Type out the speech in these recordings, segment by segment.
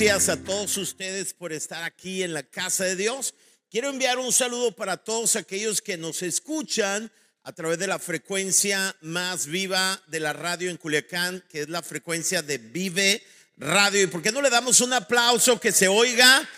Gracias a todos ustedes por estar aquí en la casa de Dios. Quiero enviar un saludo para todos aquellos que nos escuchan a través de la frecuencia más viva de la radio en Culiacán, que es la frecuencia de Vive Radio. ¿Y por qué no le damos un aplauso que se oiga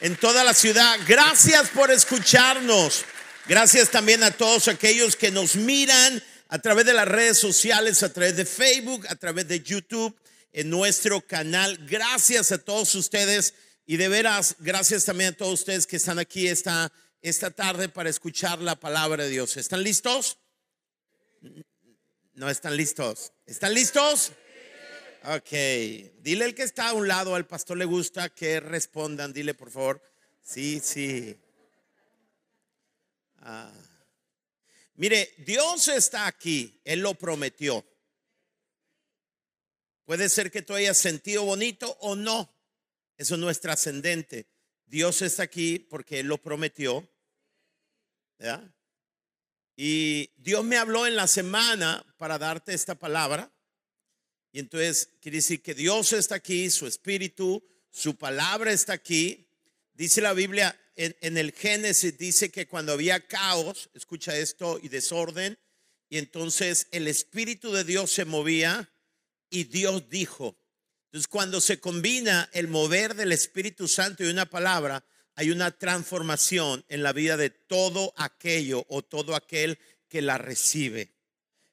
en toda la ciudad? Gracias por escucharnos. Gracias también a todos aquellos que nos miran a través de las redes sociales, a través de Facebook, a través de YouTube, en nuestro canal. Gracias a todos ustedes y de veras, gracias también a todos ustedes que están aquí esta, esta tarde para escuchar la palabra de Dios. ¿Están listos? No están listos. ¿Están listos? Ok. Dile el que está a un lado, al pastor le gusta que respondan. Dile, por favor. Sí, sí. Ah. Mire, Dios está aquí, Él lo prometió. Puede ser que tú hayas sentido bonito o no, eso no es trascendente. Dios está aquí porque Él lo prometió. Y Dios me habló en la semana para darte esta palabra. Y entonces quiere decir que Dios está aquí, su espíritu, su palabra está aquí. Dice la Biblia en, el Génesis dice que cuando había caos, escucha esto, y desorden, y entonces el Espíritu de Dios se movía y Dios dijo. Entonces cuando se combina el mover del Espíritu Santo y una palabra, hay una transformación en la vida de todo aquello o todo aquel que la recibe.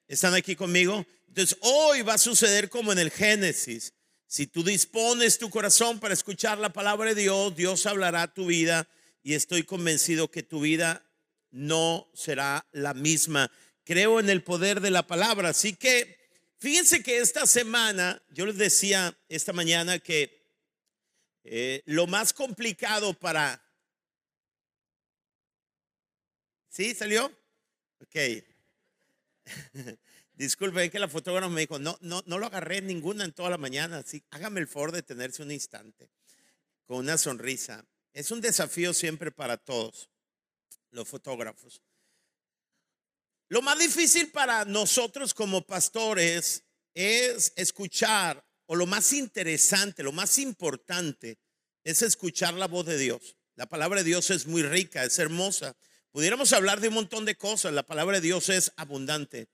¿Están aquí conmigo? Entonces hoy va a suceder como en el Génesis. Si tú dispones tu corazón para escuchar la palabra de Dios, Dios hablará tu vida y estoy convencido que tu vida no será la misma. Creo en el poder de la palabra. Así que fíjense que esta semana, yo les decía esta mañana que eh, lo más complicado para... ¿Sí salió? Ok. Disculpen que la fotógrafa me dijo, no, no, no lo agarré ninguna en toda la mañana. Así, hágame el favor de tenerse un instante con una sonrisa. Es un desafío siempre para todos los fotógrafos. Lo más difícil para nosotros como pastores es escuchar, o lo más interesante, lo más importante es escuchar la voz de Dios. La palabra de Dios es muy rica, es hermosa. Pudiéramos hablar de un montón de cosas, la palabra de Dios es abundante.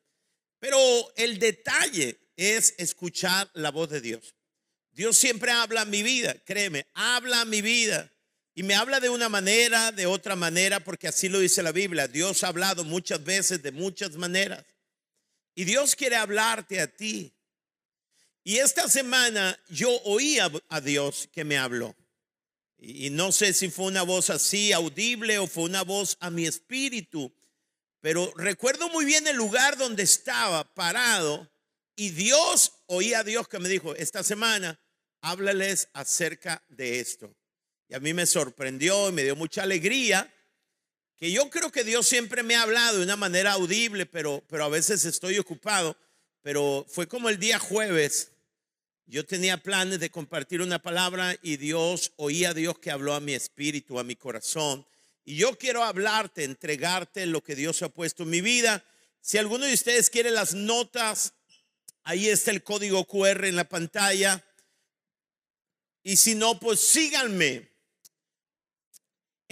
Pero el detalle es escuchar la voz de Dios. Dios siempre habla a mi vida, créeme, habla a mi vida. Y me habla de una manera, de otra manera, porque así lo dice la Biblia. Dios ha hablado muchas veces de muchas maneras. Y Dios quiere hablarte a ti. Y esta semana yo oí a, Dios que me habló. Y, no sé si fue una voz así audible o fue una voz a mi espíritu. Pero recuerdo muy bien el lugar donde estaba parado. Y Dios, oí a Dios que me dijo, esta semana, háblales acerca de esto. Y a mí me sorprendió y me dio mucha alegría que yo creo que Dios siempre me ha hablado de una manera audible, pero, pero a veces estoy ocupado. Pero fue como el día jueves. Yo tenía planes de compartir una palabra y Dios, oía a Dios que habló a mi espíritu, a mi corazón. Y yo quiero hablarte, entregarte lo que Dios ha puesto en mi vida. Si alguno de ustedes quiere las notas, ahí está el código QR en la pantalla. Y si no, pues síganme.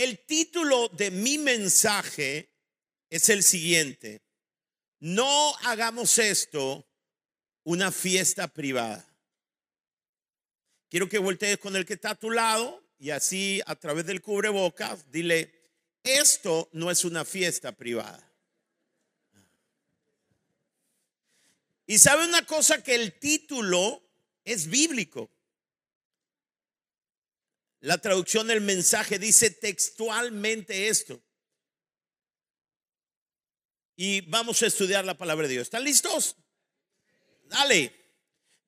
El título de mi mensaje es el siguiente. No hagamos esto una fiesta privada. Quiero que voltees con el que está a tu lado y así a través del cubrebocas dile, esto no es una fiesta privada. Y sabe una cosa que el título es bíblico. La traducción del mensaje dice textualmente esto. Y vamos a estudiar la palabra de Dios. ¿Están listos? Dale.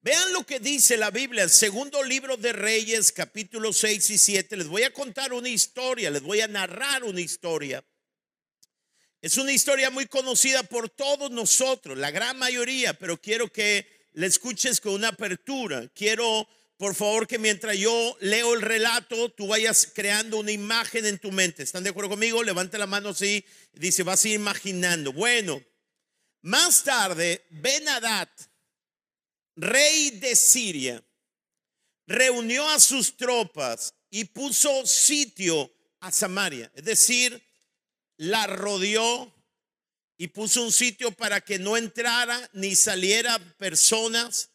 Vean lo que dice la Biblia, el segundo libro de Reyes, capítulo 6 y 7. Les voy a contar una historia, les voy a narrar una historia. Es una historia muy conocida por todos nosotros, la gran mayoría, pero quiero que la escuches con una apertura. Quiero por favor que mientras yo leo el relato, tú vayas creando una imagen en tu mente. ¿Están de acuerdo conmigo? Levante la mano así. Dice, vas a ir imaginando. Bueno, más tarde, Ben rey de Siria, reunió a sus tropas y puso sitio a Samaria. Es decir, la rodeó y puso un sitio para que no entrara ni saliera personas,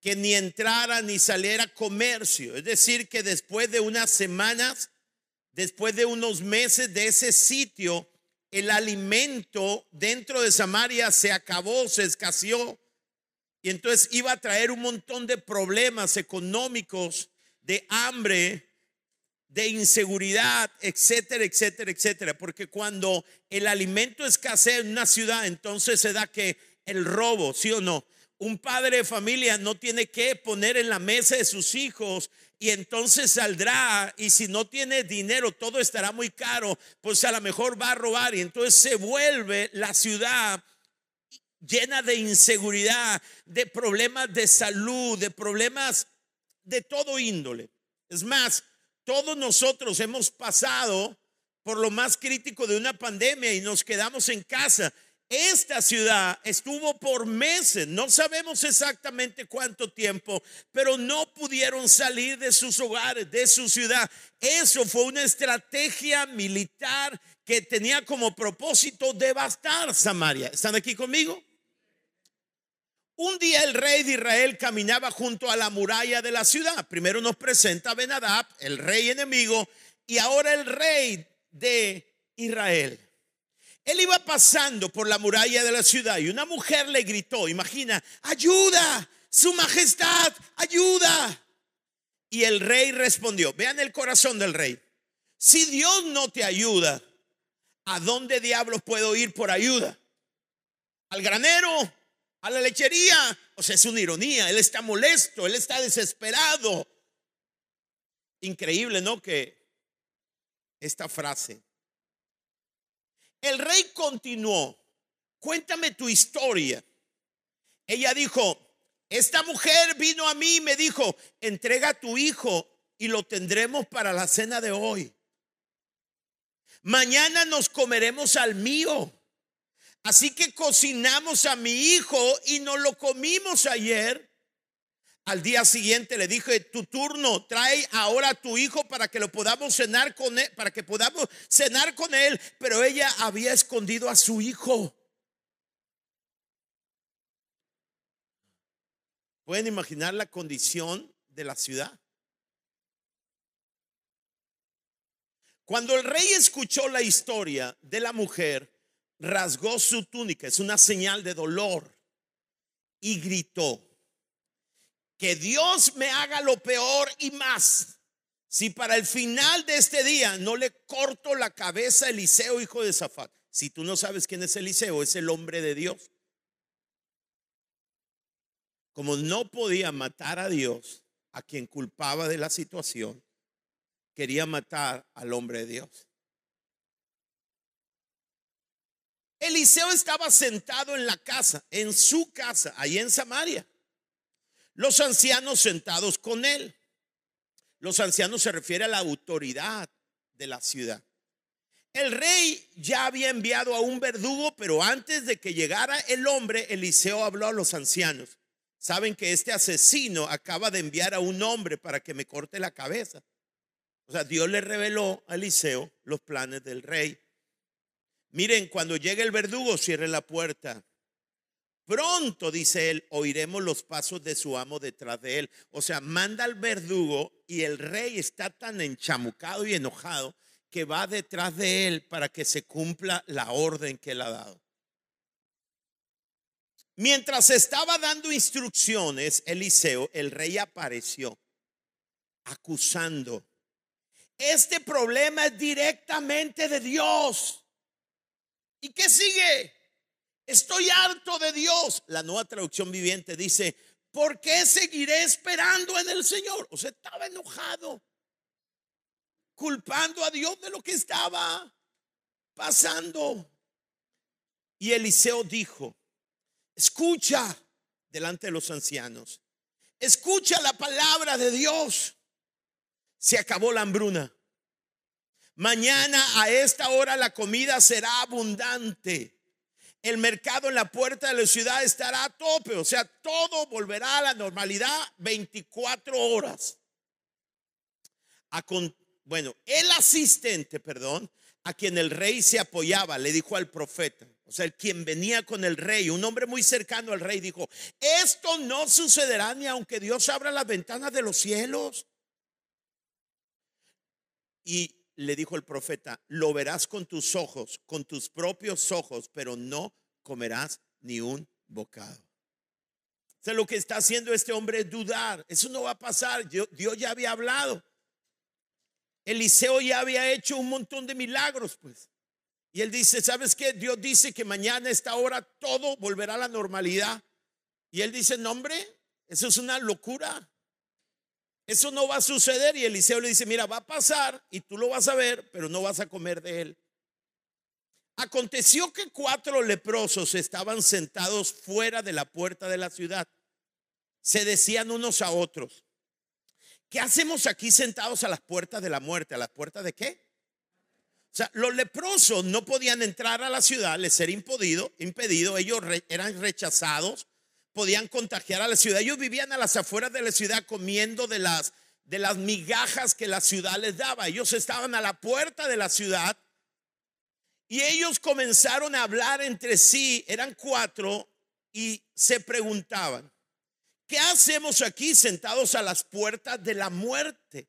que ni entrara ni saliera comercio. Es decir, que después de unas semanas, después de unos meses de ese sitio, el alimento dentro de Samaria se acabó, se escaseó. Y entonces iba a traer un montón de problemas económicos, de hambre, de inseguridad, etcétera, etcétera, etcétera. Porque cuando el alimento escasea en una ciudad, entonces se da que el robo, ¿sí o no? Un padre de familia no tiene que poner en la mesa de sus hijos y entonces saldrá y si no tiene dinero todo estará muy caro, pues a lo mejor va a robar y entonces se vuelve la ciudad llena de inseguridad, de problemas de salud, de problemas de todo índole. Es más, todos nosotros hemos pasado por lo más crítico de una pandemia y nos quedamos en casa. Esta ciudad estuvo por meses, no sabemos exactamente cuánto tiempo, pero no pudieron salir de sus hogares, de su ciudad. Eso fue una estrategia militar que tenía como propósito devastar Samaria. ¿Están aquí conmigo? Un día el rey de Israel caminaba junto a la muralla de la ciudad. Primero nos presenta Benadab, el rey enemigo, y ahora el rey de Israel. Él iba pasando por la muralla de la ciudad y una mujer le gritó, imagina, ayuda, su majestad, ayuda. Y el rey respondió, vean el corazón del rey, si Dios no te ayuda, ¿a dónde diablos puedo ir por ayuda? ¿Al granero? a la lechería. O sea, es una ironía. Él está molesto, él está desesperado. Increíble, ¿no? Que esta frase. El rey continuó, cuéntame tu historia. Ella dijo, esta mujer vino a mí y me dijo, entrega a tu hijo y lo tendremos para la cena de hoy. Mañana nos comeremos al mío. Así que cocinamos a mi hijo y no lo comimos ayer. Al día siguiente le dije, tu turno, trae ahora a tu hijo para que lo podamos cenar con él, para que podamos cenar con él. Pero ella había escondido a su hijo. ¿Pueden imaginar la condición de la ciudad? Cuando el rey escuchó la historia de la mujer, rasgó su túnica, es una señal de dolor, y gritó, que Dios me haga lo peor y más. Si para el final de este día no le corto la cabeza a Eliseo, hijo de Zafat. Si tú no sabes quién es Eliseo, es el hombre de Dios. Como no podía matar a Dios, a quien culpaba de la situación, quería matar al hombre de Dios. Eliseo estaba sentado en la casa, en su casa, ahí en Samaria. Los ancianos sentados con él. Los ancianos se refiere a la autoridad de la ciudad. El rey ya había enviado a un verdugo, pero antes de que llegara el hombre, Eliseo habló a los ancianos. Saben que este asesino acaba de enviar a un hombre para que me corte la cabeza. O sea, Dios le reveló a Eliseo los planes del rey. Miren, cuando llegue el verdugo, cierre la puerta. Pronto, dice él, oiremos los pasos de su amo detrás de él. O sea, manda al verdugo y el rey está tan enchamucado y enojado que va detrás de él para que se cumpla la orden que él ha dado. Mientras estaba dando instrucciones, Eliseo, el rey apareció acusando. Este problema es directamente de Dios. ¿Y qué sigue? Estoy harto de Dios. La nueva traducción viviente dice, ¿por qué seguiré esperando en el Señor? O sea, estaba enojado, culpando a Dios de lo que estaba pasando. Y Eliseo dijo, escucha delante de los ancianos, escucha la palabra de Dios. Se acabó la hambruna. Mañana a esta hora la comida será abundante. El mercado en la puerta de la ciudad estará a tope. O sea, todo volverá a la normalidad 24 horas. bueno, el asistente, perdón, a quien el rey se apoyaba, le dijo al profeta, o sea, el quien venía con el rey, un hombre muy cercano al rey, dijo, esto no sucederá ni aunque Dios abra las ventanas de los cielos. Y le dijo el profeta, lo verás con tus ojos, con tus propios ojos, pero no comerás ni un bocado. O sea, lo que está haciendo este hombre es dudar. Eso no va a pasar. Dios, ya había hablado. Eliseo ya había hecho un montón de milagros, pues. Y él dice, ¿sabes qué? Dios dice que mañana a esta hora todo volverá a la normalidad. Y él dice, no hombre, eso es una locura. Eso no va a suceder. Y Eliseo le dice, mira, va a pasar y tú lo vas a ver, pero no vas a comer de él. Aconteció que cuatro leprosos estaban sentados fuera de la puerta de la ciudad. Se decían unos a otros, ¿qué hacemos aquí sentados a las puertas de la muerte? ¿A las puertas de qué? O sea, los leprosos no podían entrar a la ciudad, les era impedido, impedido ellos eran rechazados, podían contagiar a la ciudad. Ellos vivían a las afueras de la ciudad comiendo de las, de las migajas que la ciudad les daba. Ellos estaban a la puerta de la ciudad y ellos comenzaron a hablar entre sí, eran cuatro, y se preguntaban, ¿qué hacemos aquí sentados a las puertas de la muerte?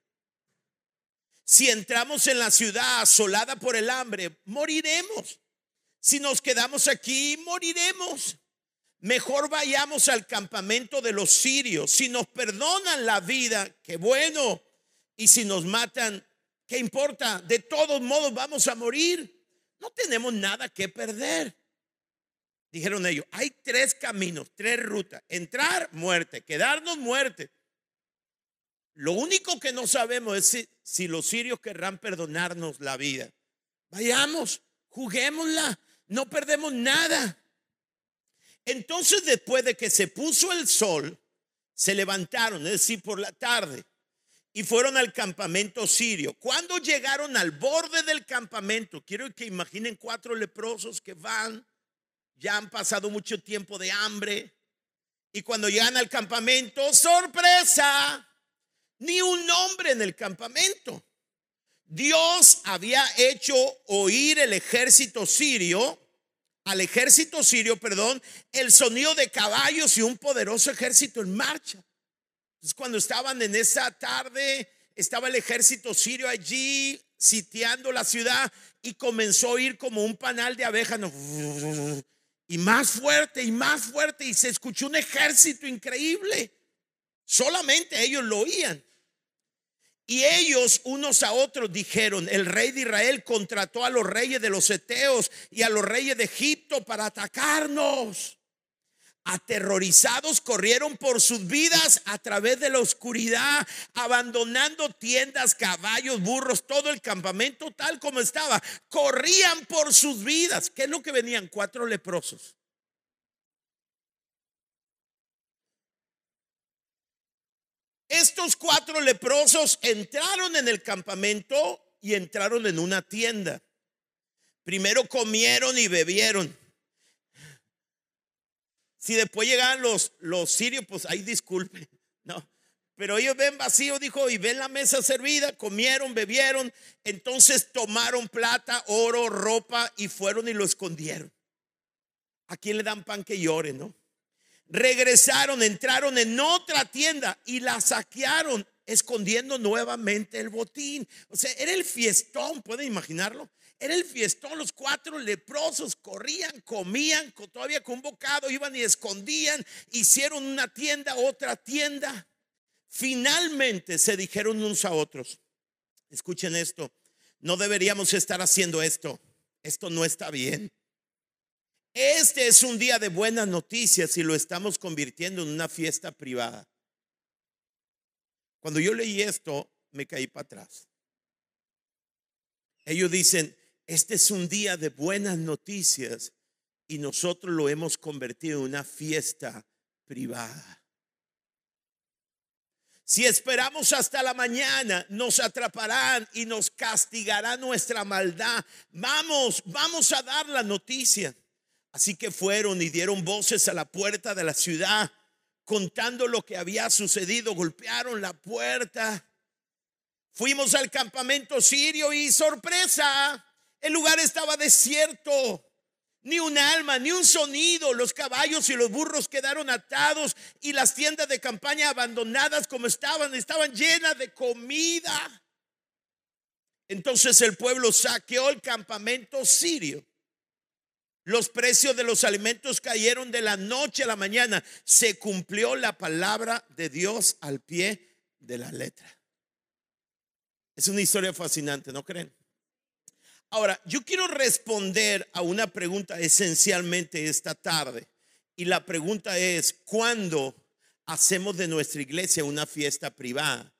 Si entramos en la ciudad asolada por el hambre, moriremos. Si nos quedamos aquí, moriremos. Mejor vayamos al campamento de los sirios. Si nos perdonan la vida, qué bueno. Y si nos matan, ¿qué importa? De todos modos vamos a morir. No tenemos nada que perder. Dijeron ellos, hay tres caminos, tres rutas. Entrar, muerte. Quedarnos, muerte. Lo único que no sabemos es si, los sirios querrán perdonarnos la vida. Vayamos, juguémosla, no perdemos nada. Entonces después de que se puso el sol, se levantaron, es decir, por la tarde, y fueron al campamento sirio. Cuando llegaron al borde del campamento, quiero que imaginen cuatro leprosos que van, ya han pasado mucho tiempo de hambre, y cuando llegan al campamento, sorpresa, ni un hombre en el campamento. Dios había hecho oír el ejército sirio, al ejército sirio, perdón, el sonido de caballos y un poderoso ejército en marcha. Entonces, cuando estaban en esa tarde, estaba el ejército sirio allí sitiando la ciudad y comenzó a oír como un panal de abejas. Y más fuerte y más fuerte y se escuchó un ejército increíble. Solamente ellos lo oían. Y ellos unos a otros dijeron, el rey de Israel contrató a los reyes de los Eteos y a los reyes de Egipto para atacarnos. Aterrorizados corrieron por sus vidas a través de la oscuridad, abandonando tiendas, caballos, burros, todo el campamento tal como estaba. Corrían por sus vidas. ¿Qué es lo que venían? Cuatro leprosos. Estos cuatro leprosos entraron en el campamento y entraron en una tienda. Primero comieron y bebieron. Si después llegaban los, los sirios, pues ahí disculpe, no. Pero ellos ven vacío, dijo, y ven la mesa servida, comieron, bebieron, entonces tomaron plata, oro, ropa y fueron y lo escondieron. ¿A quién le dan pan que llore, no? Regresaron, entraron en otra tienda y la saquearon, escondiendo nuevamente el botín. O sea, era el fiestón, ¿pueden imaginarlo? Era el fiestón, los cuatro leprosos corrían, comían, todavía con bocado, iban y escondían, hicieron una tienda, otra tienda. Finalmente se dijeron unos a otros, escuchen esto, no deberíamos estar haciendo esto, esto no está bien. Este es un día de buenas noticias y lo estamos convirtiendo en una fiesta privada. Cuando yo leí esto, me caí para atrás. Ellos dicen, este es un día de buenas noticias y nosotros lo hemos convertido en una fiesta privada. Si esperamos hasta la mañana, nos atraparán y nos castigará nuestra maldad. Vamos, vamos a dar la noticia. Así que fueron y dieron voces a la puerta de la ciudad, contando lo que había sucedido. Golpearon la puerta. Fuimos al campamento sirio y sorpresa, el lugar estaba desierto. Ni un alma, ni un sonido. Los caballos y los burros quedaron atados y las tiendas de campaña abandonadas como estaban, estaban llenas de comida. Entonces el pueblo saqueó el campamento sirio. Los precios de los alimentos cayeron de la noche a la mañana. Se cumplió la palabra de Dios al pie de la letra. Es una historia fascinante, ¿no creen? Ahora, yo quiero responder a una pregunta esencialmente esta tarde. Y la pregunta es, ¿cuándo hacemos de nuestra iglesia una fiesta privada?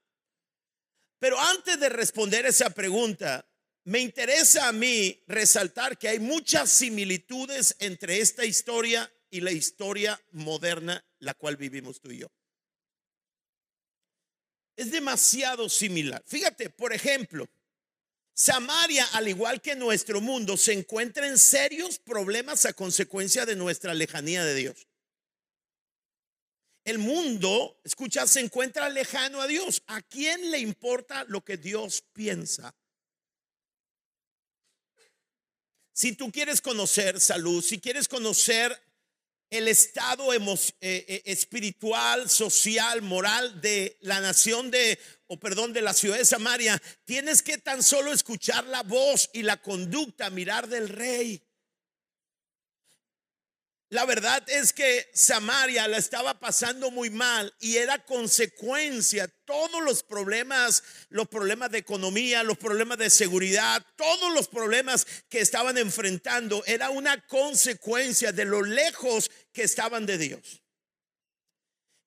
Pero antes de responder esa pregunta, me interesa a mí resaltar que hay muchas similitudes entre esta historia y la historia moderna la cual vivimos tú y yo. Es demasiado similar. Fíjate, por ejemplo, Samaria, al igual que nuestro mundo, se encuentra en serios problemas a consecuencia de nuestra lejanía de Dios. El mundo, escucha, se encuentra lejano a Dios. ¿A quién le importa lo que Dios piensa? Si tú quieres conocer salud, si quieres conocer el estado eh, eh, espiritual, social, moral de la nación de, o perdón, de la ciudad de Samaria, tienes que tan solo escuchar la voz y la conducta, mirar del rey. La verdad es que Samaria la estaba pasando muy mal y era consecuencia todos los problemas, los problemas de economía, los problemas de seguridad, todos los problemas que estaban enfrentando era una consecuencia de lo lejos que estaban de Dios.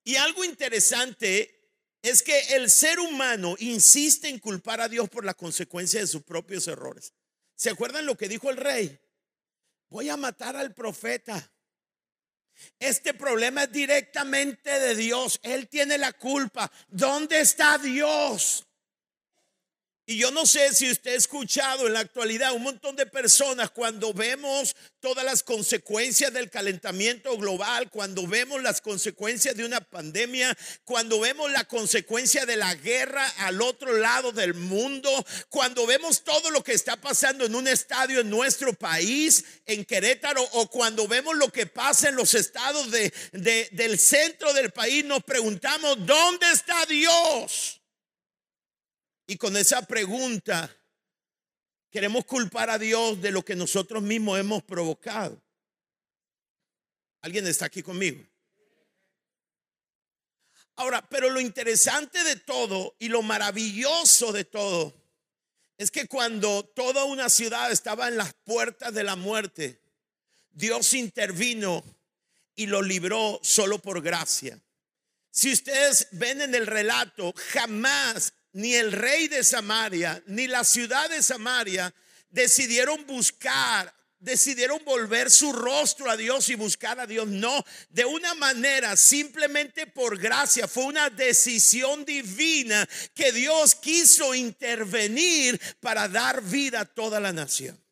Y algo interesante es que el ser humano insiste en culpar a Dios por la consecuencia de sus propios errores. ¿Se acuerdan lo que dijo el rey? Voy a matar al profeta. Este problema es directamente de Dios. Él tiene la culpa. ¿Dónde está Dios? Y yo no sé si usted ha escuchado en la actualidad un montón de personas cuando vemos todas las consecuencias del calentamiento global, cuando vemos las consecuencias de una pandemia, cuando vemos la consecuencia de la guerra al otro lado del mundo, cuando vemos todo lo que está pasando en un estadio en nuestro país, en Querétaro, o cuando vemos lo que pasa en los estados de, del centro del país, nos preguntamos, ¿dónde está Dios? Y con esa pregunta queremos culpar a Dios de lo que nosotros mismos hemos provocado. ¿Alguien está aquí conmigo? Ahora, pero lo interesante de todo y lo maravilloso de todo es que cuando toda una ciudad estaba en las puertas de la muerte, Dios intervino y lo libró solo por gracia. Si ustedes ven en el relato, jamás ni el rey de Samaria, ni la ciudad de Samaria decidieron buscar, decidieron volver su rostro a Dios y buscar a Dios. No, de una manera, simplemente por gracia, fue una decisión divina que Dios quiso intervenir para dar vida a toda la nación.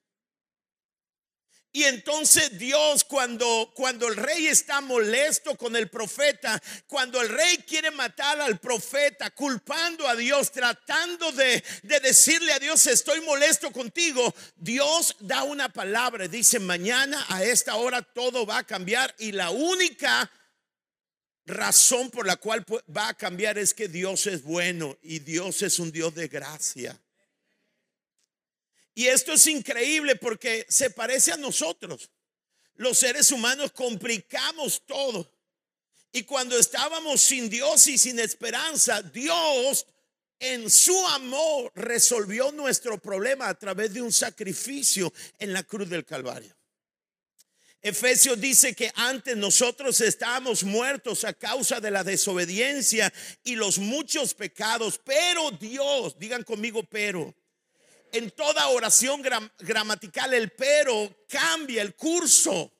Y entonces Dios cuando cuando el rey está molesto con el profeta, cuando el rey quiere matar al profeta, culpando a Dios, tratando de, de decirle a Dios, estoy molesto contigo, Dios da una palabra, dice, mañana a esta hora todo va a cambiar y la única razón por la cual va a cambiar es que Dios es bueno y Dios es un Dios de gracia. Y esto es increíble porque se parece a nosotros. Los seres humanos complicamos todo. Y cuando estábamos sin Dios y sin esperanza, Dios en su amor resolvió nuestro problema a través de un sacrificio en la cruz del Calvario. Efesios dice que antes nosotros estábamos muertos a causa de la desobediencia y los muchos pecados, pero Dios, digan conmigo, pero en toda oración gramatical el pero cambia el curso.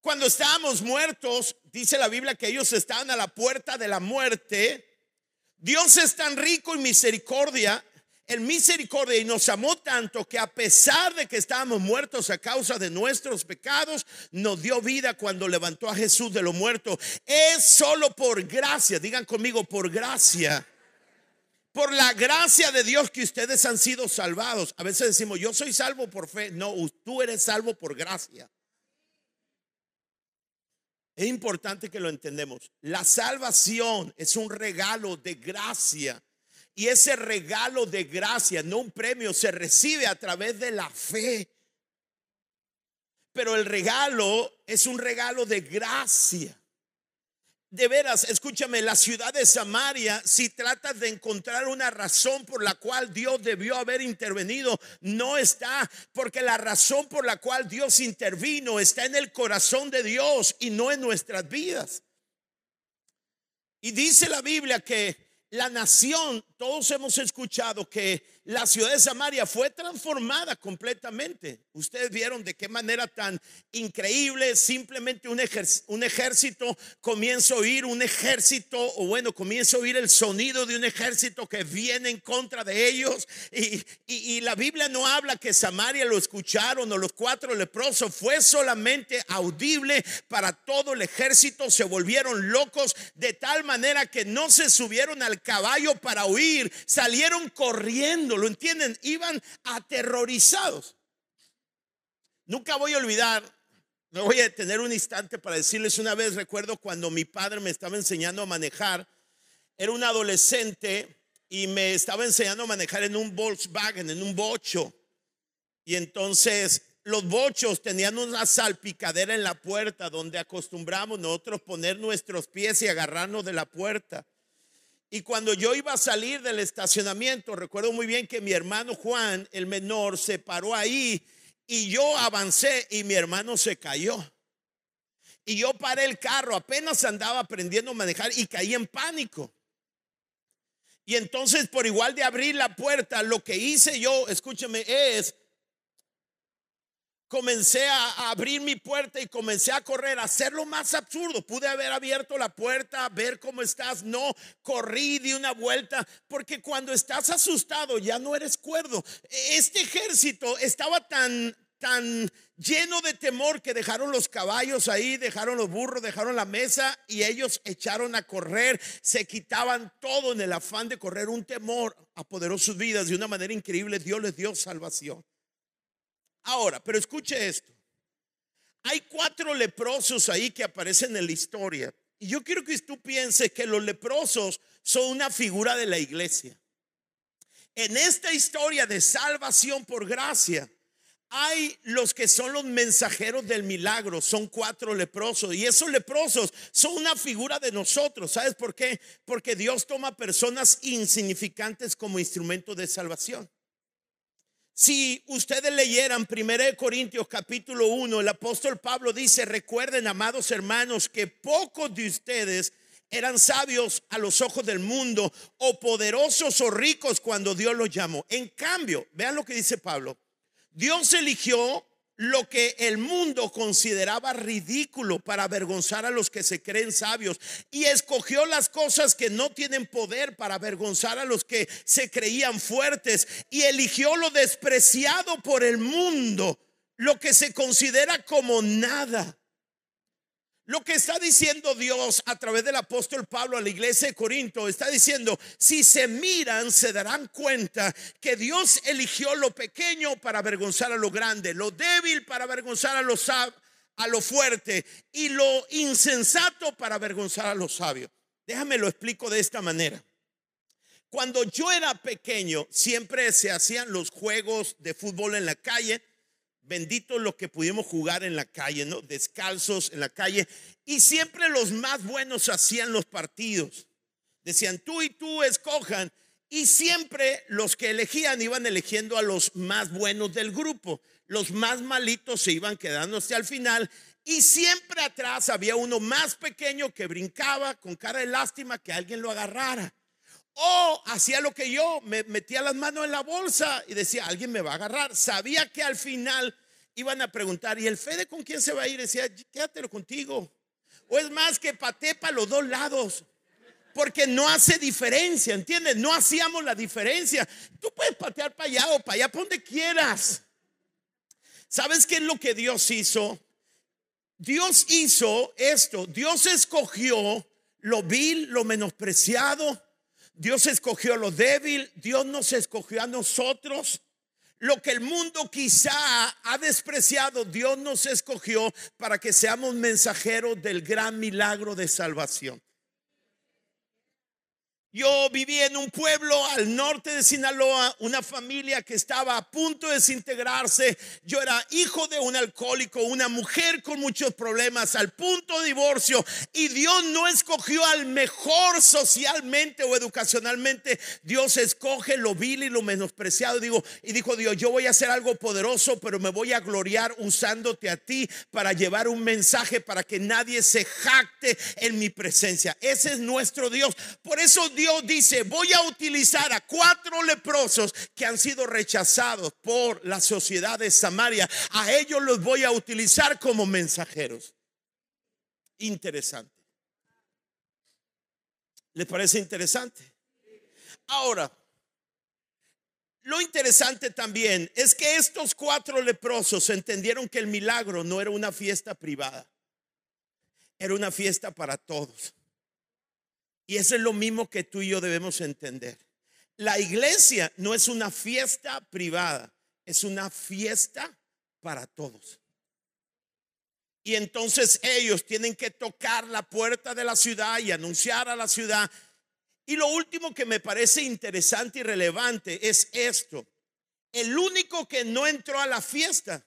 Cuando estábamos muertos, dice la Biblia que ellos estaban a la puerta de la muerte. Dios es tan rico en misericordia, en misericordia y nos amó tanto que a pesar de que estábamos muertos a causa de nuestros pecados, nos dio vida cuando levantó a Jesús de lo muerto. Es solo por gracia, digan conmigo, por gracia por la gracia de Dios que ustedes han sido salvados. A veces decimos, yo soy salvo por fe. No, tú eres salvo por gracia. Es importante que lo entendemos. La salvación es un regalo de gracia. Y ese regalo de gracia, no un premio, se recibe a través de la fe. Pero el regalo es un regalo de gracia de veras, escúchame, la ciudad de Samaria, si tratas de encontrar una razón por la cual Dios debió haber intervenido, no está, porque la razón por la cual Dios intervino está en el corazón de Dios y no en nuestras vidas. Y dice la Biblia que la nación, todos hemos escuchado que la ciudad de Samaria fue transformada completamente. Ustedes vieron de qué manera tan increíble, simplemente un, ejército comienza a oír, un ejército, o bueno, comienza a oír el sonido de un ejército que viene en contra de ellos. Y, y la Biblia no habla que Samaria lo escucharon o los cuatro leprosos, fue solamente audible para todo el ejército, se volvieron locos de tal manera que no se subieron al caballo para huir, salieron corriendo ¿lo entienden? Iban aterrorizados. Nunca voy a olvidar, no voy a tener un instante para decirles una vez, recuerdo cuando mi padre me estaba enseñando a manejar, era un adolescente y me estaba enseñando a manejar en un Volkswagen, en un bocho. Y entonces los bochos tenían una salpicadera en la puerta donde acostumbramos nosotros poner nuestros pies y agarrarnos de la puerta. Y cuando yo iba a salir del estacionamiento, recuerdo muy bien que mi hermano Juan, el menor, se paró ahí y yo avancé y mi hermano se cayó. Y yo paré el carro, apenas andaba aprendiendo a manejar y caí en pánico. Y entonces por igual de abrir la puerta, lo que hice yo, escúcheme, es comencé a, abrir mi puerta y comencé a correr, a hacer lo más absurdo. Pude haber abierto la puerta, ver cómo estás. No, corrí, di una vuelta, porque cuando estás asustado ya no eres cuerdo. Este ejército estaba tan, tan lleno de temor que dejaron los caballos ahí, dejaron los burros, dejaron la mesa y ellos echaron a correr, se quitaban todo en el afán de correr. Un temor apoderó sus vidas de una manera increíble. Dios les dio salvación. Ahora, pero escuche esto. Hay cuatro leprosos ahí que aparecen en la historia. Y yo quiero que tú pienses que los leprosos son una figura de la iglesia. En esta historia de salvación por gracia, hay los que son los mensajeros del milagro, son cuatro leprosos. Y esos leprosos son una figura de nosotros. ¿Sabes por qué? Porque Dios toma personas insignificantes como instrumento de salvación. Si ustedes leyeran 1 Corintios capítulo 1, el apóstol Pablo dice, recuerden, amados hermanos, que pocos de ustedes eran sabios a los ojos del mundo o poderosos o ricos cuando Dios los llamó. En cambio, vean lo que dice Pablo. Dios eligió lo que el mundo consideraba ridículo para avergonzar a los que se creen sabios. Y escogió las cosas que no tienen poder para avergonzar a los que se creían fuertes. Y eligió lo despreciado por el mundo, lo que se considera como nada lo que está diciendo Dios a través del apóstol Pablo a la iglesia de Corinto, está diciendo, si se miran, se darán cuenta que Dios eligió lo pequeño para avergonzar a lo grande, lo débil para avergonzar a lo, a fuerte y lo insensato para avergonzar a los sabios. Déjame lo explico de esta manera. Cuando yo era pequeño, siempre se hacían los juegos de fútbol en la calle Bendito lo que pudimos jugar en la calle, ¿no? Descalzos en la calle. Y siempre los más buenos hacían los partidos. Decían, tú y tú escojan. Y siempre los que elegían iban eligiendo a los más buenos del grupo. Los más malitos se iban quedándose al final. Y siempre atrás había uno más pequeño que brincaba con cara de lástima que alguien lo agarrara. O hacía lo que yo, me metía las manos en la bolsa y decía, alguien me va a agarrar. Sabía que al final iban a preguntar, ¿y el Fede con quién se va a ir? Decía, quédatelo contigo. O es más que paté para los dos lados. Porque no hace diferencia, ¿entiendes? No hacíamos la diferencia. Tú puedes patear para allá o para allá, para donde quieras. ¿Sabes qué es lo que Dios hizo? Dios hizo esto. Dios escogió lo vil, lo menospreciado, Dios escogió lo débil, Dios nos escogió a nosotros. Lo que el mundo quizá ha despreciado, Dios nos escogió para que seamos mensajeros del gran milagro de salvación. Yo vivía en un pueblo al norte de Sinaloa, una familia que estaba a punto de desintegrarse. Yo era hijo de un alcohólico, una mujer con muchos problemas, al punto de divorcio. Y Dios no escogió al mejor socialmente o educacionalmente. Dios escoge lo vil y lo menospreciado. Digo, y dijo Dios, yo voy a hacer algo poderoso, pero me voy a gloriar usándote a ti para llevar un mensaje para que nadie se jacte en mi presencia. Ese es nuestro Dios. Por eso Dios Dios dice, voy a utilizar a cuatro leprosos que han sido rechazados por la sociedad de Samaria. A ellos los voy a utilizar como mensajeros. Interesante. ¿Les parece interesante? Ahora, lo interesante también es que estos cuatro leprosos entendieron que el milagro no era una fiesta privada, era una fiesta para todos. Y eso es lo mismo que tú y yo debemos entender. La iglesia no es una fiesta privada, es una fiesta para todos. Y entonces ellos tienen que tocar la puerta de la ciudad y anunciar a la ciudad. Y lo último que me parece interesante y relevante es esto. El único que no entró a la fiesta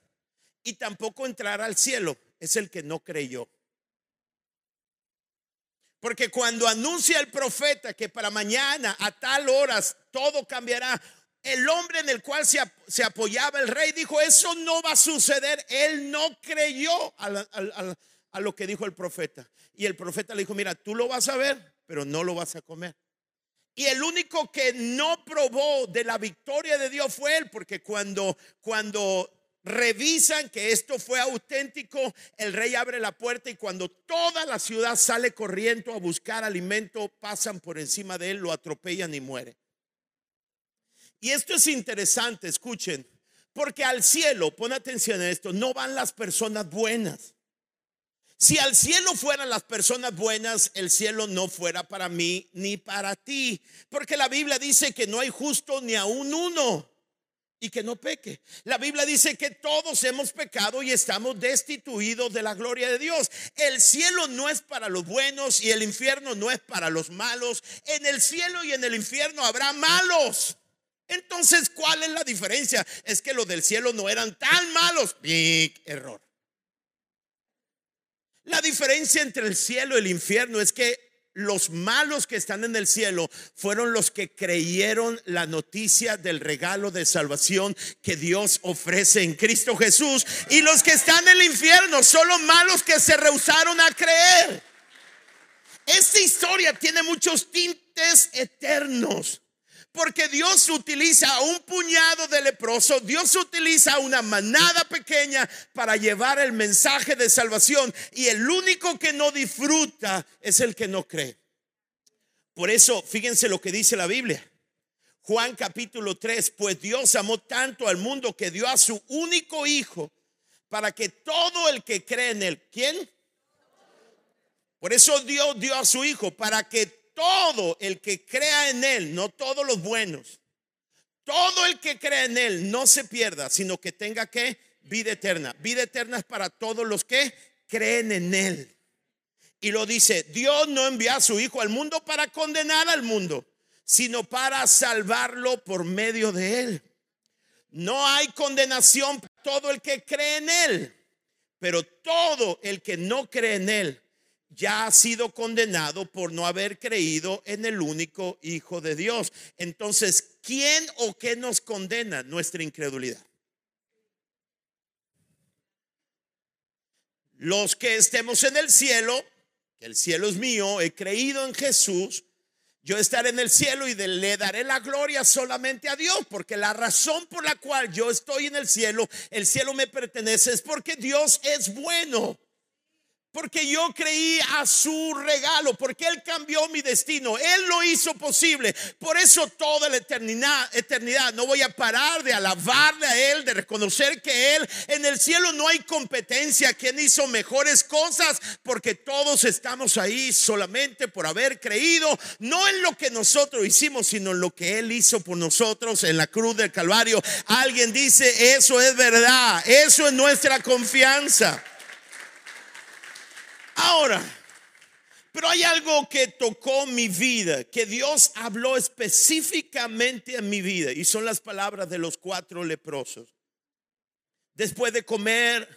y tampoco entrará al cielo es el que no creyó. Porque cuando anuncia el profeta que para mañana a tal horas todo cambiará, el hombre en el cual se, apoyaba el rey dijo, eso no va a suceder. Él no creyó a, a, lo que dijo el profeta. Y el profeta le dijo, mira, tú lo vas a ver, pero no lo vas a comer. Y el único que no probó de la victoria de Dios fue él, porque cuando, cuando revisan que esto fue auténtico, el rey abre la puerta y cuando toda la ciudad sale corriendo a buscar alimento, pasan por encima de él, lo atropellan y muere. Y esto es interesante, escuchen, porque al cielo, pon atención a esto, no van las personas buenas. Si al cielo fueran las personas buenas, el cielo no fuera para mí ni para ti, porque la Biblia dice que no hay justo ni aún uno y que no peque. La Biblia dice que todos hemos pecado y estamos destituidos de la gloria de Dios. El cielo no es para los buenos y el infierno no es para los malos. En el cielo y en el infierno habrá malos. Entonces, ¿cuál es la diferencia? Es que los del cielo no eran tan malos. Big error. La diferencia entre el cielo y el infierno es que los malos que están en el cielo fueron los que creyeron la noticia del regalo de salvación que Dios ofrece en Cristo Jesús. Y los que están en el infierno son los malos que se rehusaron a creer. Esta historia tiene muchos tintes eternos. Porque Dios utiliza a un puñado de leprosos, Dios utiliza a una manada pequeña para llevar el mensaje de salvación y el único que no disfruta es el que no cree. Por eso, fíjense lo que dice la Biblia. Juan capítulo 3, pues Dios amó tanto al mundo que dio a su único hijo para que todo el que cree en él, ¿quién? Por eso Dios dio a su hijo para que todo el que crea en Él, no todos los buenos, todo el que crea en Él no se pierda, sino que tenga que vida eterna. Vida eterna es para todos los que creen en Él. Y lo dice, Dios no envía a su Hijo al mundo para condenar al mundo, sino para salvarlo por medio de Él. No hay condenación para todo el que cree en Él, pero todo el que no cree en Él ya ha sido condenado por no haber creído en el único Hijo de Dios. Entonces, ¿quién o qué nos condena nuestra incredulidad? Los que estemos en el cielo, que el cielo es mío, he creído en Jesús, yo estaré en el cielo y le daré la gloria solamente a Dios, porque la razón por la cual yo estoy en el cielo, el cielo me pertenece, es porque Dios es bueno. Porque yo creí a su regalo, porque Él cambió mi destino, Él lo hizo posible. Por eso toda la eternidad, eternidad, no voy a parar de alabarle a Él, de reconocer que Él en el cielo no hay competencia, quien hizo mejores cosas, porque todos estamos ahí solamente por haber creído, no en lo que nosotros hicimos, sino en lo que Él hizo por nosotros en la cruz del Calvario. Alguien dice, eso es verdad, eso es nuestra confianza. Ahora, pero hay algo que tocó mi vida, que Dios habló específicamente en mi vida, y son las palabras de los cuatro leprosos. Después de comer,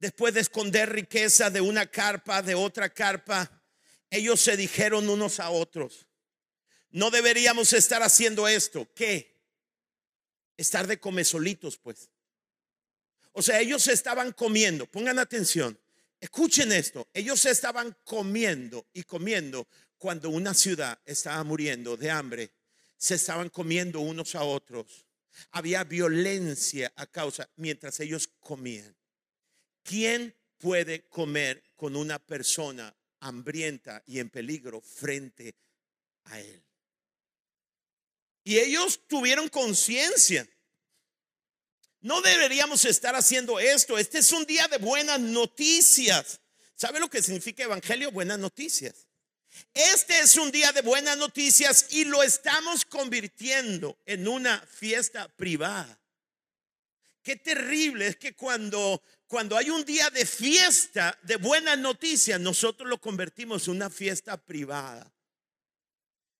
después de esconder riqueza de una carpa, de otra carpa, ellos se dijeron unos a otros, no deberíamos estar haciendo esto. ¿Qué? Estar de comer solitos, pues. O sea, ellos estaban comiendo, pongan atención Escuchen esto, ellos estaban comiendo y comiendo cuando una ciudad estaba muriendo de hambre. Se estaban comiendo unos a otros. Había violencia a causa mientras ellos comían. ¿Quién puede comer con una persona hambrienta y en peligro frente a él? Y ellos tuvieron conciencia no deberíamos estar haciendo esto. Este es un día de buenas noticias. ¿Sabe lo que significa evangelio? Buenas noticias. Este es un día de buenas noticias y lo estamos convirtiendo en una fiesta privada. Qué terrible es que cuando cuando hay un día de fiesta de buenas noticias, nosotros lo convertimos en una fiesta privada.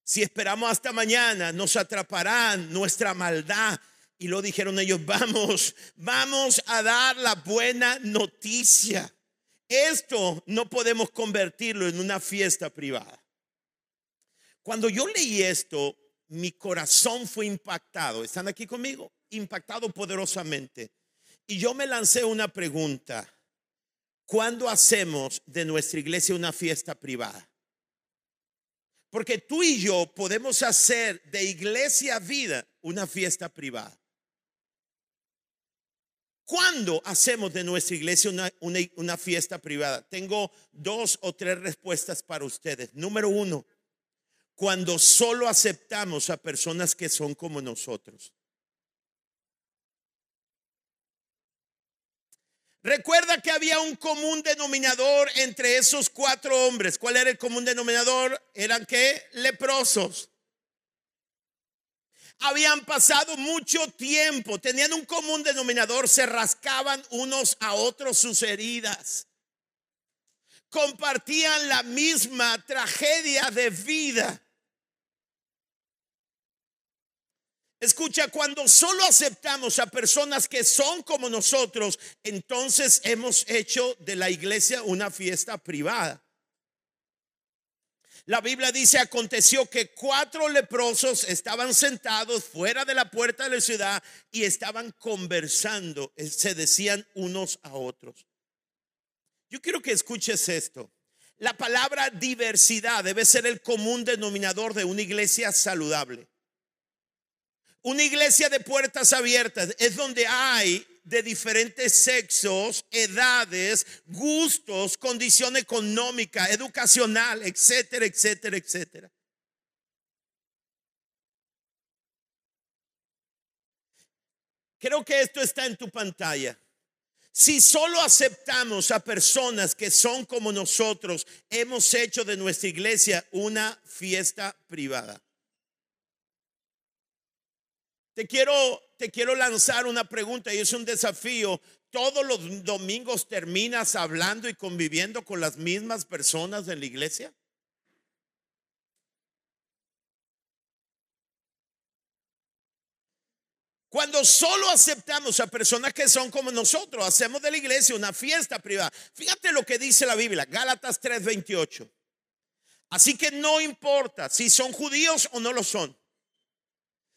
Si esperamos hasta mañana, nos atraparán nuestra maldad, y lo dijeron ellos, vamos, vamos a dar la buena noticia. Esto no podemos convertirlo en una fiesta privada. Cuando yo leí esto, mi corazón fue impactado. ¿Están aquí conmigo? Impactado poderosamente. Y yo me lancé una pregunta. ¿Cuándo hacemos de nuestra iglesia una fiesta privada? Porque tú y yo podemos hacer de iglesia vida una fiesta privada. ¿Cuándo hacemos de nuestra iglesia una, fiesta privada? Tengo dos o tres respuestas para ustedes. Número uno, cuando solo aceptamos a personas que son como nosotros. Recuerda que había un común denominador entre esos cuatro hombres. ¿Cuál era el común denominador? Eran que leprosos habían pasado mucho tiempo, tenían un común denominador, se rascaban unos a otros sus heridas, compartían la misma tragedia de vida. Escucha, cuando solo aceptamos a personas que son como nosotros, entonces hemos hecho de la iglesia una fiesta privada. La Biblia dice, aconteció que cuatro leprosos estaban sentados fuera de la puerta de la ciudad y estaban conversando, eh, se decían unos a otros. Yo quiero que escuches esto. La palabra diversidad debe ser el común denominador de una iglesia saludable. Una iglesia de puertas abiertas es donde hay de diferentes sexos, edades, gustos, condición económica, educacional, etcétera, etcétera, etcétera. Creo que esto está en tu pantalla. Si solo aceptamos a personas que son como nosotros, hemos hecho de nuestra iglesia una fiesta privada. Te quiero, te quiero lanzar una pregunta y es un desafío. ¿Todos los domingos terminas hablando y conviviendo con las mismas personas en la iglesia? Cuando solo aceptamos a personas que son como nosotros, hacemos de la iglesia una fiesta privada. Fíjate lo que dice la Biblia, Gálatas 3:28. Así que no importa si son judíos o no lo son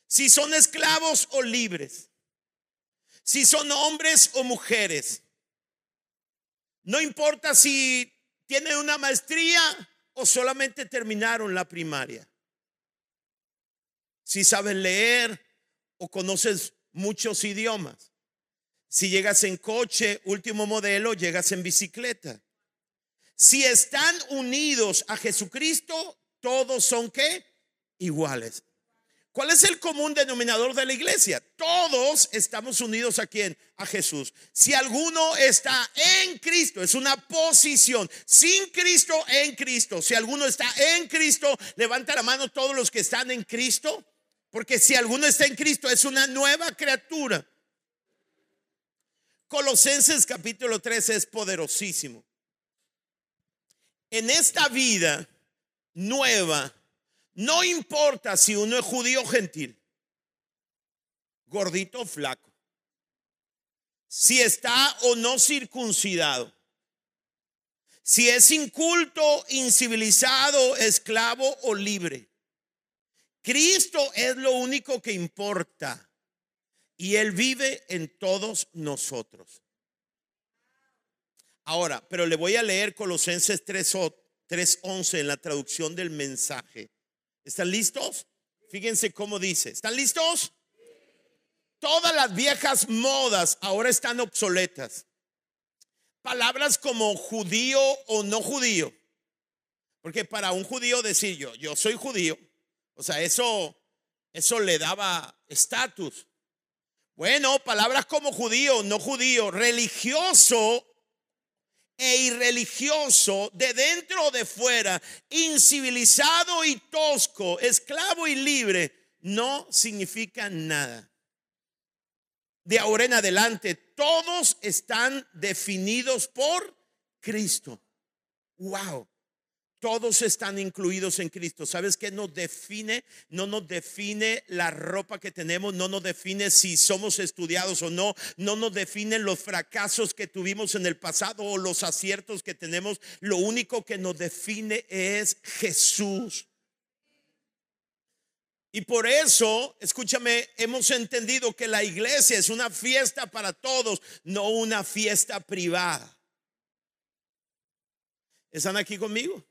si son esclavos o libres, si son hombres o mujeres. No importa si tienen una maestría o solamente terminaron la primaria. Si saben leer o conoces muchos idiomas. Si llegas en coche, último modelo, llegas en bicicleta. Si están unidos a Jesucristo, todos son qué? Iguales. ¿Cuál es el común denominador de la iglesia? Todos estamos unidos a quién? A Jesús. Si alguno está en Cristo, es una posición. Sin Cristo, en Cristo. Si alguno está en Cristo, levanta la mano todos los que están en Cristo. Porque si alguno está en Cristo, es una nueva criatura. Colosenses capítulo 13 es poderosísimo. En esta vida nueva, no importa si uno es judío o gentil, gordito o flaco, si está o no circuncidado, si es inculto, incivilizado, esclavo o libre. Cristo es lo único que importa y Él vive en todos nosotros. Ahora, pero le voy a leer Colosenses 3.11 en la traducción del mensaje. ¿Están listos? Fíjense cómo dice. ¿Están listos? Todas las viejas modas ahora están obsoletas. Palabras como judío o no judío. Porque para un judío decir yo, yo soy judío, o sea, eso, eso le daba estatus. Bueno, palabras como judío, no judío, religioso e irreligioso, de dentro o de fuera, incivilizado y tosco, esclavo y libre, no significa nada. De ahora en adelante, todos están definidos por Cristo. Wow. Todos están incluidos en Cristo. ¿Sabes qué nos define? No nos define la ropa que tenemos, no nos define si somos estudiados o no, no nos definen los fracasos que tuvimos en el pasado o los aciertos que tenemos. Lo único que nos define es Jesús. Y por eso, escúchame, hemos entendido que la iglesia es una fiesta para todos, no una fiesta privada. ¿Están aquí conmigo?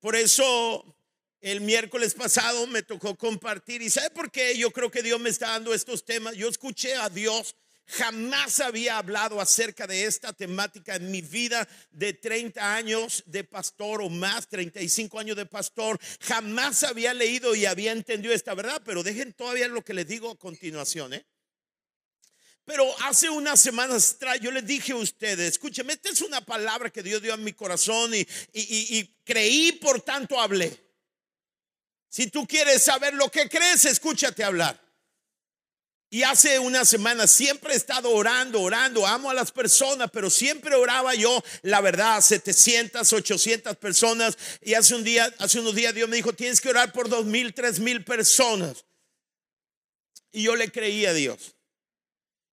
Por eso el miércoles pasado me tocó compartir. ¿Y sabe por qué yo creo que Dios me está dando estos temas? Yo escuché a Dios. Jamás había hablado acerca de esta temática en mi vida de 30 años de pastor o más, 35 años de pastor. Jamás había leído y había entendido esta verdad, pero dejen todavía lo que les digo a continuación. ¿eh? Pero hace unas semanas atrás yo les dije a ustedes, escúcheme, esta es una palabra que Dios dio a mi corazón y, creí, por tanto hablé. Si tú quieres saber lo que crees, escúchate hablar. Y hace una semana siempre he estado orando, orando, amo a las personas, pero siempre oraba yo, la verdad, 700, 800 personas. Y hace un día, hace unos días Dios me dijo, tienes que orar por dos mil, tres mil personas. Y yo le creí a Dios.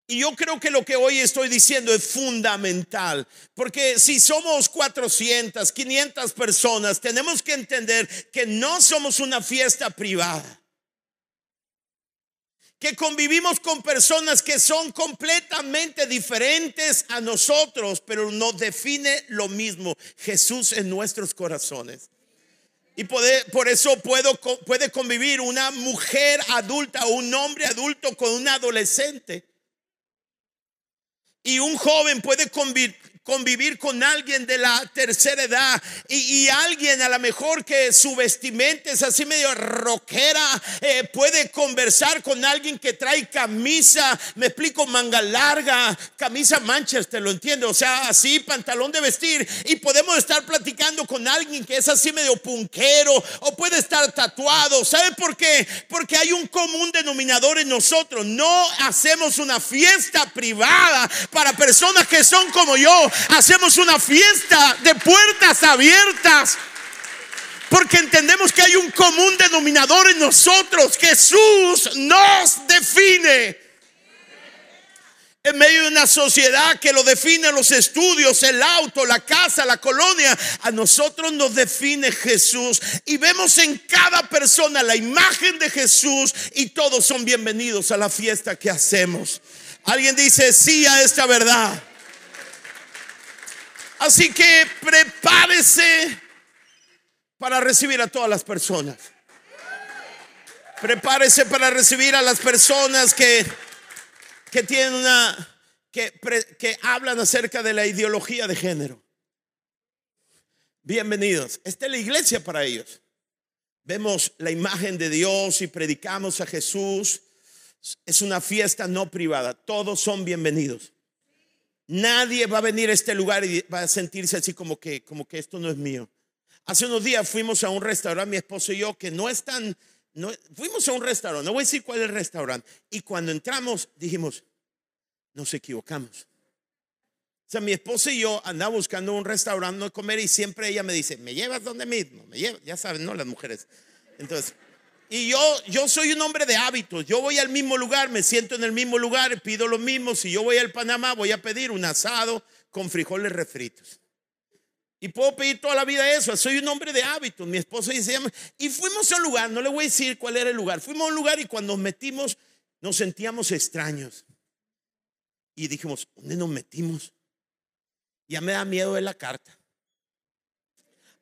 Y yo creo que lo que hoy estoy diciendo es fundamental, porque si somos 400, 500 personas, tenemos que entender que no somos una fiesta privada, que convivimos con personas que son completamente diferentes a nosotros, pero nos define lo mismo, Jesús en nuestros corazones. Y por eso puedo, puede convivir una mujer adulta o un hombre adulto con un adolescente y un joven puede convivir convivir con alguien de la tercera edad y, alguien a lo mejor que su vestimenta es así medio rockera, eh, puede conversar con alguien que trae camisa, me explico, manga larga, camisa Manchester, lo entiendo, o sea, así, pantalón de vestir y podemos estar platicando con alguien que es así medio punquero o puede estar tatuado. ¿Sabe por qué? Porque hay un común denominador en nosotros. No hacemos una fiesta privada para personas que son como yo hacemos una fiesta de puertas abiertas. Porque entendemos que hay un común denominador en nosotros. Jesús nos define. En medio de una sociedad que lo define los estudios, el auto, la casa, la colonia, a nosotros nos define Jesús. Y vemos en cada persona la imagen de Jesús y todos son bienvenidos a la fiesta que hacemos. Alguien dice sí a esta verdad. Así que prepárese para recibir a todas las personas. Prepárese para recibir a las personas que, que tienen una, que, que hablan acerca de la ideología de género. bienvenidos. Esta es la iglesia para ellos. Vemos la imagen de Dios y predicamos a Jesús. Es una fiesta no privada. Todos son bienvenidos. Nadie va a venir a este lugar y va a sentirse así como que, como que esto no es mío. Hace unos días fuimos a un restaurante, mi esposo y yo, que no es tan, no, fuimos a un restaurante, no voy a decir cuál es el restaurante. Y cuando entramos dijimos, nos equivocamos. O sea, mi esposo y yo andamos buscando un restaurante de comer y siempre ella me dice, ¿me llevas donde mismo? Me llevas, ya saben, ¿no? Las mujeres. Entonces, y yo, yo soy un hombre de hábitos. Yo voy al mismo lugar, me siento en el mismo lugar, pido lo mismo. Si yo voy al Panamá, voy a pedir un asado con frijoles refritos. Y puedo pedir toda la vida eso. Soy un hombre de hábitos. Mi esposo dice, y fuimos a un lugar, no le voy a decir cuál era el lugar. Fuimos a un lugar y cuando nos metimos nos sentíamos extraños. Y dijimos, ¿dónde nos metimos? Ya me da miedo de la carta.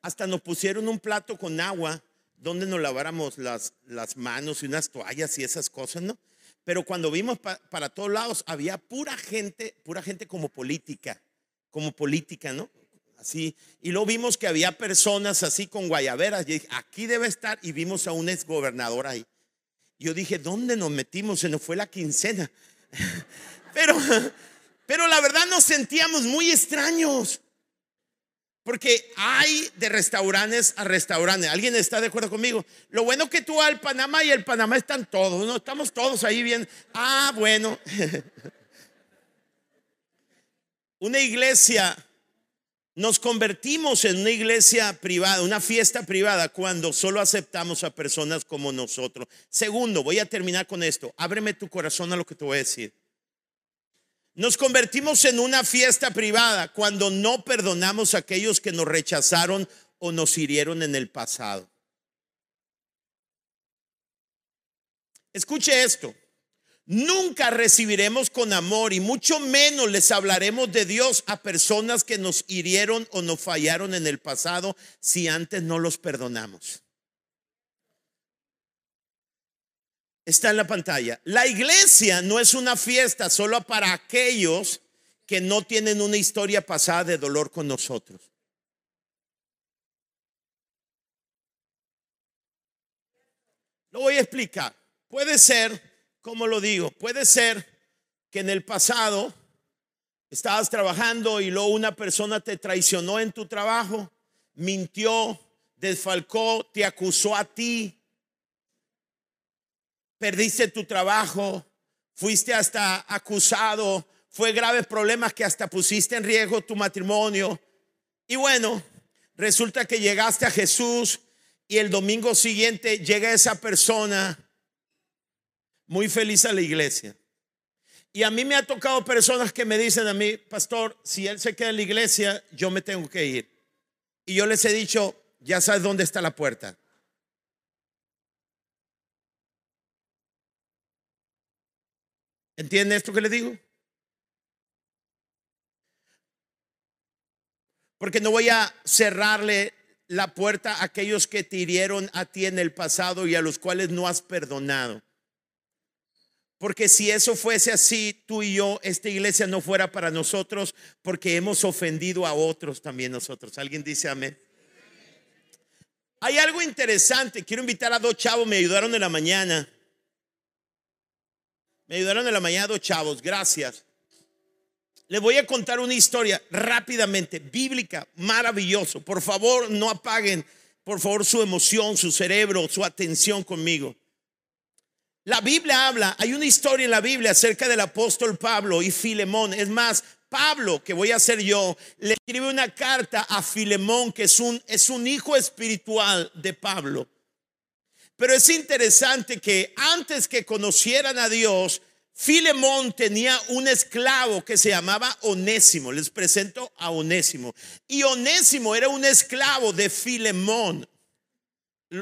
Hasta nos pusieron un plato con agua donde nos laváramos las, las manos y unas toallas y esas cosas, ¿no? Pero cuando vimos para todos lados, había pura gente, pura gente como política, como política, ¿no? Así. Y luego vimos que había personas así con guayaberas. Y dije, aquí debe estar. Y vimos a un exgobernador ahí. Yo dije, ¿dónde nos metimos? Se nos fue la quincena. Pero, pero la verdad nos sentíamos muy extraños. Porque hay de restaurantes a restaurantes. ¿Alguien está de acuerdo conmigo? Lo bueno que tú al Panamá y el Panamá están todos, ¿no? Estamos todos ahí bien. Ah, bueno. una iglesia, nos convertimos en una iglesia privada, una fiesta privada, cuando solo aceptamos a personas como nosotros. Segundo, voy a terminar con esto. Ábreme tu corazón a lo que te voy a decir. Nos convertimos en una fiesta privada cuando no perdonamos a aquellos que nos rechazaron o nos hirieron en el pasado. Escuche esto. Nunca recibiremos con amor y mucho menos les hablaremos de Dios a personas que nos hirieron o nos fallaron en el pasado si antes no los perdonamos. Está en la pantalla. La iglesia no es una fiesta solo para aquellos que no tienen una historia pasada de dolor con nosotros. Lo voy a explicar. Puede ser, como lo digo, puede ser que en el pasado estabas trabajando y luego una persona te traicionó en tu trabajo, mintió, desfalcó, te acusó a ti, perdiste tu trabajo, fuiste hasta acusado, fue graves problemas que hasta pusiste en riesgo tu matrimonio. Y bueno, resulta que llegaste a Jesús y el domingo siguiente llega esa persona muy feliz a la iglesia. Y a mí me ha tocado personas que me dicen a mí, pastor, si él se queda en la iglesia, yo me tengo que ir. Y yo les he dicho, ya sabes dónde está la puerta. ¿Entiende esto que le digo? Porque no voy a cerrarle la puerta a aquellos que te hirieron a ti en el pasado y a los cuales no has perdonado. Porque si eso fuese así, tú y yo, esta iglesia no fuera para nosotros porque hemos ofendido a otros también nosotros. ¿Alguien dice amén? Hay algo interesante. Quiero invitar a dos chavos, me ayudaron en la mañana. Me ayudaron en la mañana chavos, gracias. Les voy a contar una historia rápidamente, bíblica, maravilloso. Por favor, no apaguen, por favor, su emoción, su cerebro, su atención conmigo. La Biblia habla, hay una historia en la Biblia acerca del apóstol Pablo y Filemón. Es más, Pablo, que voy a ser yo, le escribe una carta a Filemón, que es un, es un hijo espiritual de Pablo. Pero es interesante que antes que conocieran a Dios, Filemón tenía un esclavo que se llamaba Onésimo. Les presento a Onésimo. Y Onésimo era un esclavo de Filemón.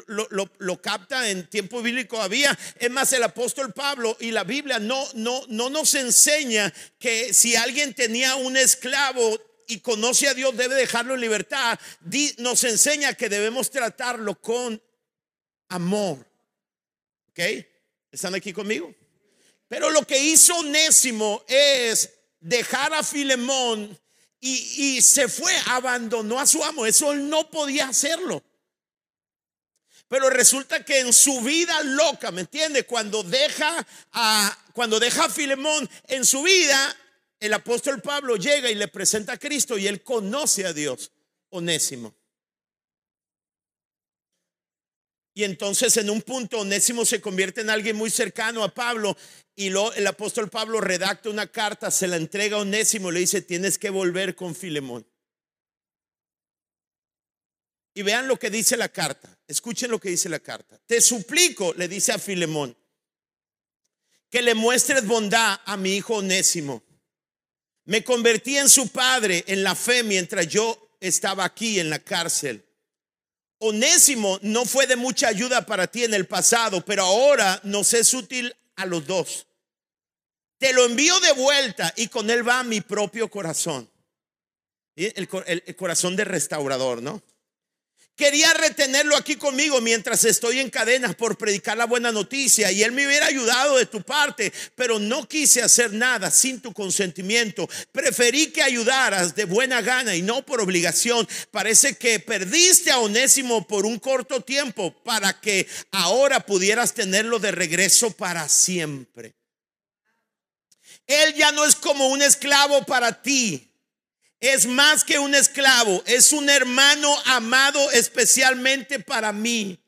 Lo, capta en tiempo bíblico había. Es más, el apóstol Pablo y la Biblia no, no, no nos enseña que si alguien tenía un esclavo y conoce a Dios debe dejarlo en libertad. Nos enseña que debemos tratarlo con amor. ¿Ok? ¿Están aquí conmigo? Pero lo que hizo Onésimo es dejar a Filemón y, se fue, abandonó a su amo. Eso él no podía hacerlo. Pero resulta que en su vida loca, ¿me entiende? Cuando deja a cuando deja a Filemón en su vida, el apóstol Pablo llega y le presenta a Cristo y él conoce a Dios, Onésimo. Y entonces en un punto Onésimo se convierte en alguien muy cercano a Pablo y lo, el apóstol Pablo redacta una carta, se la entrega a Onésimo, le dice, tienes que volver con Filemón. Y vean lo que dice la carta. Escuchen lo que dice la carta. Te suplico, le dice a Filemón, que le muestres bondad a mi hijo Onésimo. Me convertí en su padre en la fe mientras yo estaba aquí en la cárcel. Onésimo no fue de mucha ayuda para ti en el pasado, pero ahora nos es útil a los dos. Te lo envío de vuelta y con él va mi propio corazón. El, el, el corazón de restaurador, ¿no? Quería retenerlo aquí conmigo mientras estoy en cadenas por predicar la buena noticia y él me hubiera ayudado de tu parte, pero no quise hacer nada sin tu consentimiento. Preferí que ayudaras de buena gana y no por obligación. Parece que perdiste a Onésimo por un corto tiempo para que ahora pudieras tenerlo de regreso para siempre. Él ya no es como un esclavo para ti es más que un esclavo, es un hermano amado especialmente para mí.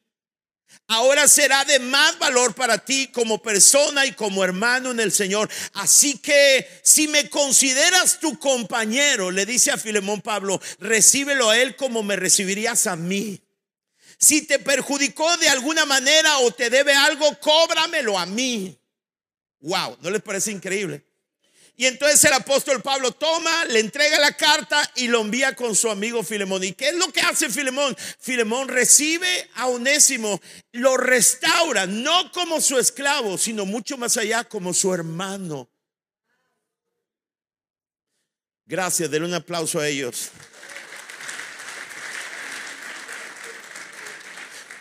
Ahora será de más valor para ti como persona y como hermano en el Señor. Así que si me consideras tu compañero, le dice a Filemón Pablo, recíbelo a él como me recibirías a mí. Si te perjudicó de alguna manera o te debe algo, cóbramelo a mí. Wow, ¿no les parece increíble? Y entonces el apóstol Pablo toma, le entrega la carta y lo envía con su amigo Filemón. ¿Y qué es lo que hace Filemón? Filemón recibe a Onésimo, lo restaura, no como su esclavo, sino mucho más allá como su hermano. Gracias, denle un aplauso a ellos.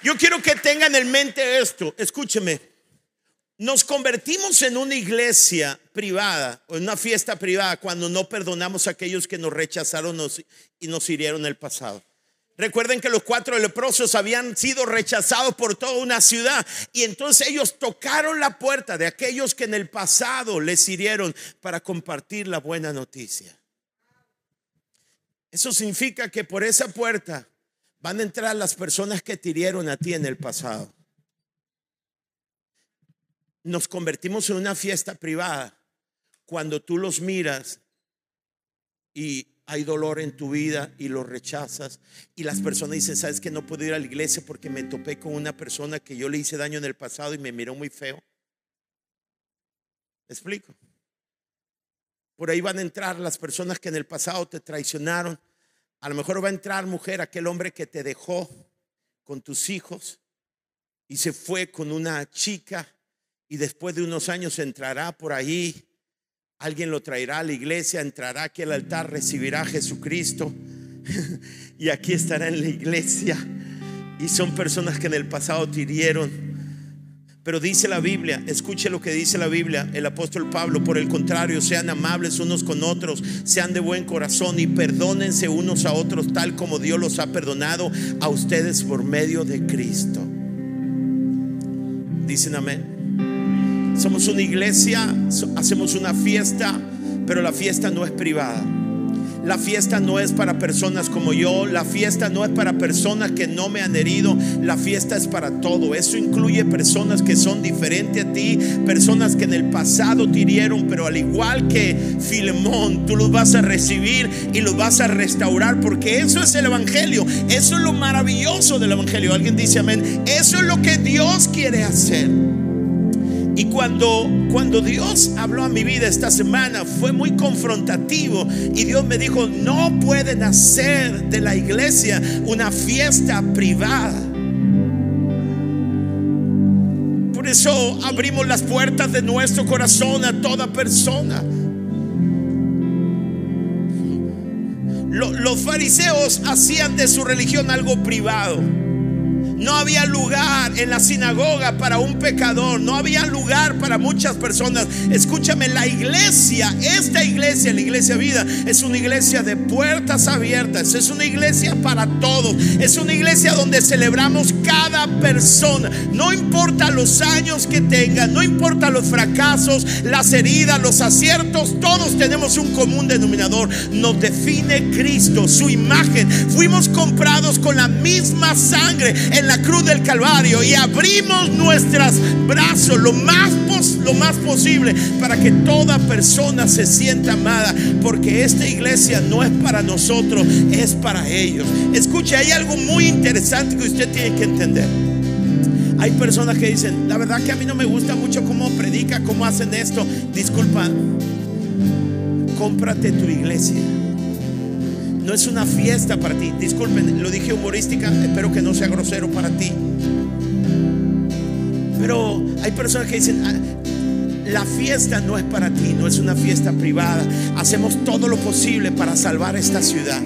Yo quiero que tengan en mente esto, escúcheme nos convertimos en una iglesia privada o en una fiesta privada cuando no perdonamos a aquellos que nos rechazaron y nos hirieron en el pasado. Recuerden que los cuatro leprosos habían sido rechazados por toda una ciudad y entonces ellos tocaron la puerta de aquellos que en el pasado les hirieron para compartir la buena noticia. Eso significa que por esa puerta van a entrar las personas que te hirieron a ti en el pasado nos convertimos en una fiesta privada cuando tú los miras y hay dolor en tu vida y lo rechazas y las personas dicen, sabes que no puedo ir a la iglesia porque me topé con una persona que yo le hice daño en el pasado y me miró muy feo. explico? Por ahí van a entrar las personas que en el pasado te traicionaron. A lo mejor va a entrar mujer, aquel hombre que te dejó con tus hijos y se fue con una chica y después de unos años entrará por ahí, alguien lo traerá a la iglesia, entrará aquí al altar, recibirá a Jesucristo y aquí estará en la iglesia. Y son personas que en el pasado te hirieron. Pero dice la Biblia, escuche lo que dice la Biblia, el apóstol Pablo, por el contrario, sean amables unos con otros, sean de buen corazón y perdónense unos a otros tal como Dios los ha perdonado a ustedes por medio de Cristo. Dicen amén. Somos una iglesia, hacemos una fiesta, pero la fiesta no es privada. La fiesta no es para personas como yo, la fiesta no es para personas que no me han herido, la fiesta es para todo. Eso incluye personas que son diferentes a ti, personas que en el pasado te hirieron, pero al igual que Filemón, tú los vas a recibir y los vas a restaurar, porque eso es el Evangelio, eso es lo maravilloso del Evangelio. Alguien dice amén, eso es lo que Dios quiere hacer. Y cuando, cuando Dios habló a mi vida esta semana fue muy confrontativo y Dios me dijo, no pueden hacer de la iglesia una fiesta privada. Por eso abrimos las puertas de nuestro corazón a toda persona. Los fariseos hacían de su religión algo privado No había lugar en la sinagoga para un pecador. No había lugar para muchas personas. Escúchame, la iglesia, esta iglesia, la iglesia vida, es una iglesia de puertas abiertas. Es una iglesia para todos. Es una iglesia donde celebramos cada persona. No importa los años que tengan, no importa los fracasos, las heridas, los aciertos. Todos tenemos un común denominador. Nos define Cristo, su imagen. Fuimos comprados con la misma sangre en la cruz del Calvario y abrimos nuestros brazos lo más, lo más posible para que toda persona se sienta amada, porque esta iglesia no es para nosotros, es para ellos. Escuche, hay algo muy interesante que usted tiene que entender. Hay personas que dicen, la verdad que a mí no me gusta mucho cómo predica, cómo hacen esto. Disculpa, cómprate tu iglesia. No es una fiesta para ti. Disculpen, lo dije humorística, espero que no sea grosero para ti. Pero hay personas que dicen, ah, la fiesta no es para ti, no es una fiesta privada. Hacemos todo lo posible para salvar esta ciudad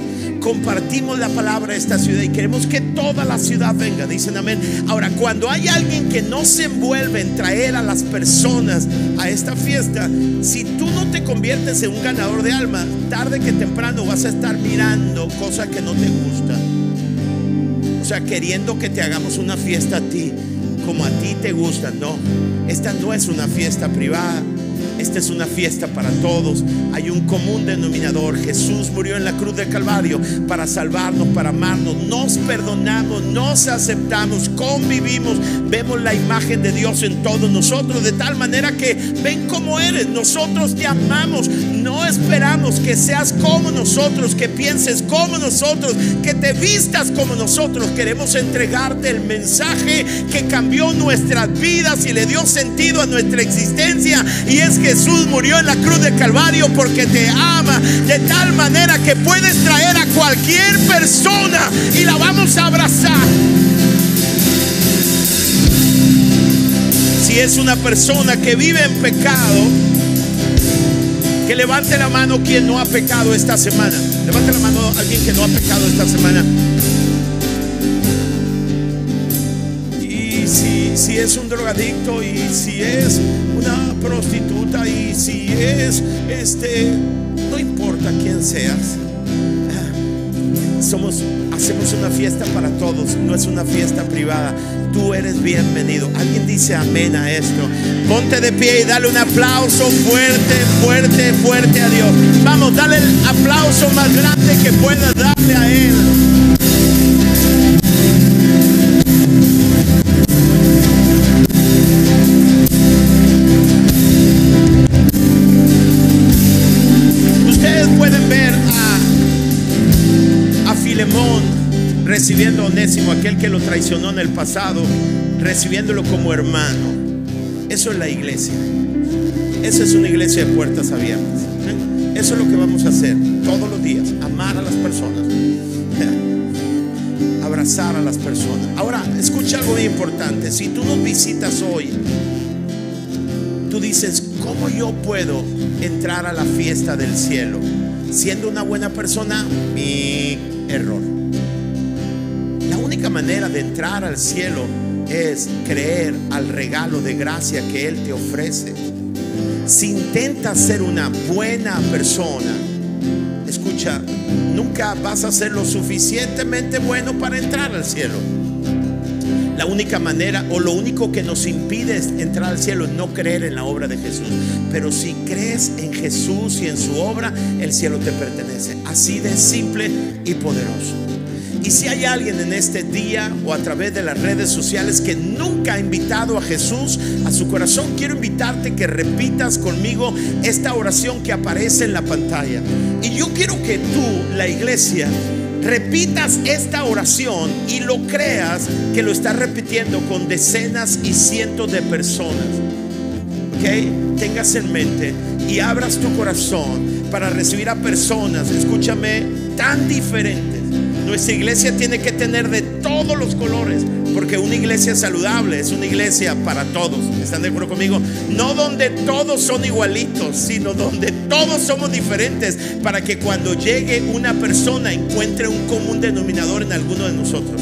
compartimos la palabra de esta ciudad y queremos que toda la ciudad venga. Dicen amén. Ahora, cuando hay alguien que no se envuelve en traer a las personas a esta fiesta, si tú no te conviertes en un ganador de alma, tarde que temprano vas a estar mirando cosas que no te gustan. O sea, queriendo que te hagamos una fiesta a ti, como a ti te gusta. No, esta no es una fiesta privada. Esta es una fiesta para todos. Hay un común denominador. Jesús murió en la cruz del Calvario para salvarnos, para amarnos. Nos perdonamos, nos aceptamos, convivimos. Vemos la imagen de Dios en todos nosotros. De tal manera que ven cómo eres. Nosotros te amamos. No esperamos que seas como nosotros, que pienses como nosotros, que te vistas como nosotros. Queremos entregarte el mensaje que cambió nuestras vidas y le dio sentido a nuestra existencia. Y es Jesús murió en la cruz del Calvario porque te ama de tal manera que puedes traer a cualquier persona y la vamos a abrazar. Si es una persona que vive en pecado, que levante la mano quien no ha pecado esta semana. Levante la mano alguien que no ha pecado esta semana. si es un drogadicto y si es una prostituta y si es este, no importa quién seas. Somos, hacemos una fiesta para todos, no es una fiesta privada. Tú eres bienvenido. Alguien dice amén a esto. Ponte de pie y dale un aplauso fuerte, fuerte, fuerte a Dios. Vamos, dale el aplauso más grande que puedas darle a Él. Recibiendo a Onésimo, aquel que lo traicionó en el pasado, recibiéndolo como hermano. Eso es la iglesia. Esa es una iglesia de puertas abiertas. ¿eh? Eso es lo que vamos a hacer todos los días, amar a las personas, ¿eh? abrazar a las personas. Ahora, escucha algo muy importante. Si tú nos visitas hoy, tú dices, ¿cómo yo puedo entrar a la fiesta del cielo? Siendo una buena persona, mi error manera de entrar al cielo es creer al regalo de gracia que Él te ofrece. Si intentas ser una buena persona, escucha, nunca vas a ser lo suficientemente bueno para entrar al cielo. La única manera o lo único que nos impide entrar al cielo es no creer en la obra de Jesús. Pero si crees en Jesús y en su obra, el cielo te pertenece. Así de simple y poderoso. Y si hay alguien en este día o a través de las redes sociales que nunca ha invitado a Jesús a su corazón, quiero invitarte que repitas conmigo esta oración que aparece en la pantalla. Y yo quiero que tú, la iglesia, repitas esta oración y lo creas que lo estás repitiendo con decenas y cientos de personas. ¿Ok? Tengas en mente y abras tu corazón para recibir a personas, escúchame, tan diferentes nuestra iglesia tiene que tener de todos los colores, porque una iglesia saludable es una iglesia para todos. ¿Están de acuerdo conmigo? No donde todos son igualitos, sino donde todos somos diferentes, para que cuando llegue una persona encuentre un común denominador en alguno de nosotros.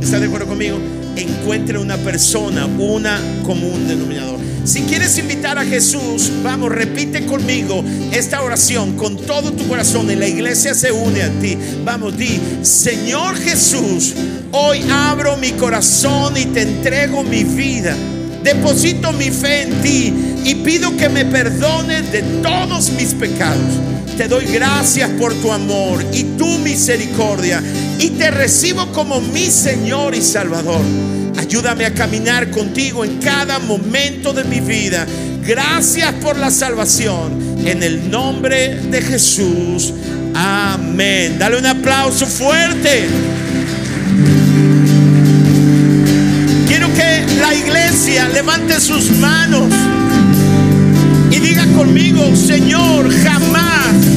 ¿Están de acuerdo conmigo? encuentre una persona, una común denominador. Si quieres invitar a Jesús, vamos, repite conmigo esta oración con todo tu corazón y la iglesia se une a ti. Vamos, di, Señor Jesús, hoy abro mi corazón y te entrego mi vida. Deposito mi fe en ti y pido que me perdones de todos mis pecados. Te doy gracias por tu amor y tu misericordia y te recibo como mi Señor y Salvador. Ayúdame a caminar contigo en cada momento de mi vida. Gracias por la salvación. En el nombre de Jesús. Amén. Dale un aplauso fuerte. Quiero que la iglesia levante sus manos y diga conmigo, Señor, jamás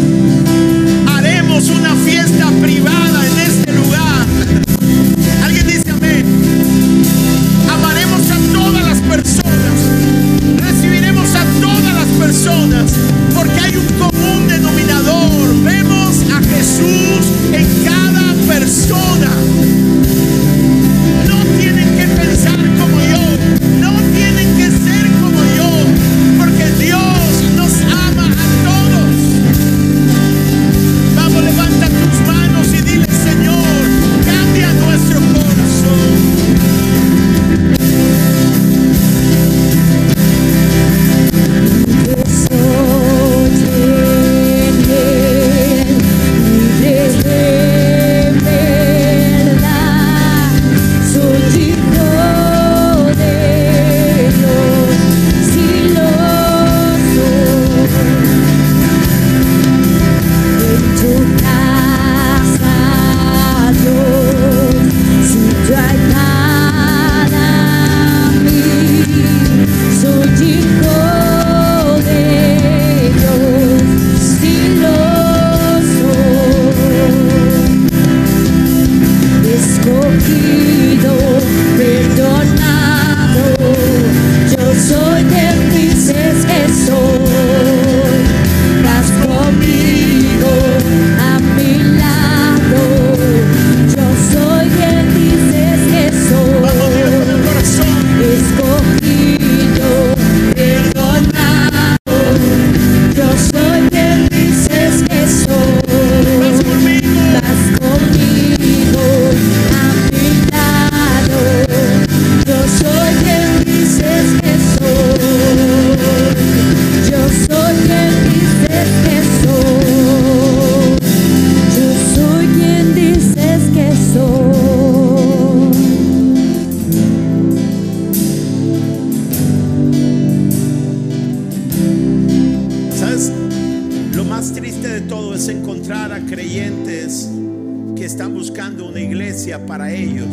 iglesia para ellos.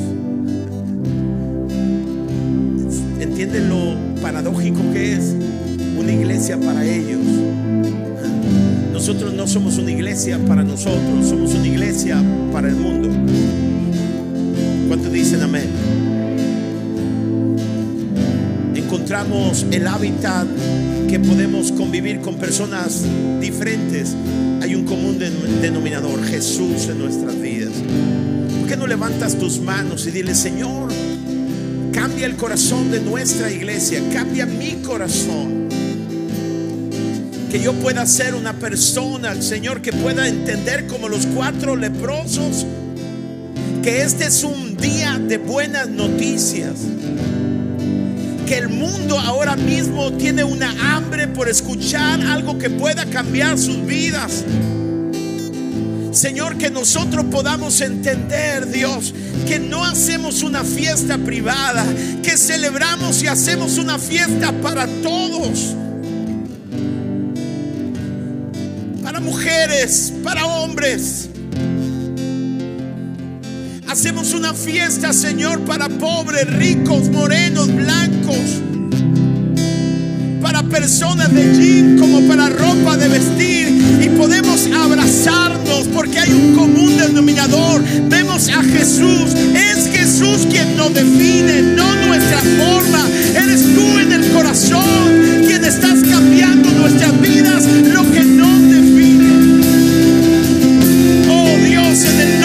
¿Entienden lo paradójico que es? Una iglesia para ellos. Nosotros no somos una iglesia para nosotros, somos una iglesia para el mundo. ¿Cuántos dicen amén? encontramos el hábitat que podemos convivir con personas diferentes. Hay un común den- denominador, Jesús en nuestras vidas. ¿Por qué no levantas tus manos y dile, Señor, cambia el corazón de nuestra iglesia, cambia mi corazón? Que yo pueda ser una persona, Señor, que pueda entender como los cuatro leprosos, que este es un día de buenas noticias que el mundo ahora mismo tiene una hambre por escuchar algo que pueda cambiar sus vidas. Señor, que nosotros podamos entender, Dios, que no hacemos una fiesta privada, que celebramos y hacemos una fiesta para todos. Para mujeres, para hombres. Hacemos una fiesta, Señor, para pobres, ricos, morenos, blancos. Personas de jean como para ropa de vestir. Y podemos abrazarnos porque hay un común denominador. Vemos a Jesús. Es Jesús quien nos define, no nuestra forma. Eres tú en el corazón quien estás cambiando nuestras vidas, lo que nos define. Oh Dios, en el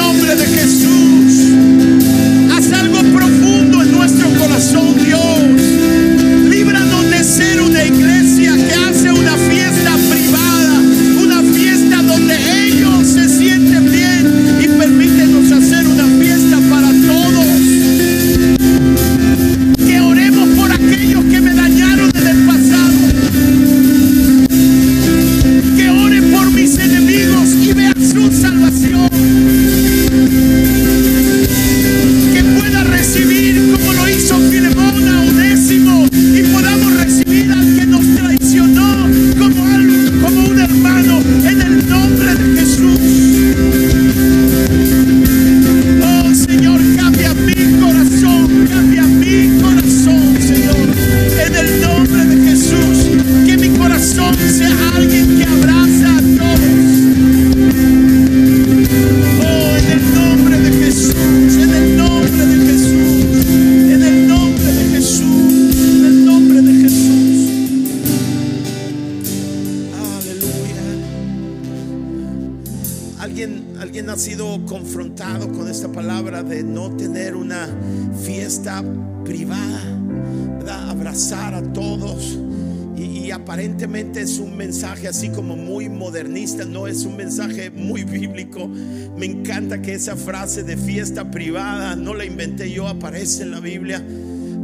en la Biblia.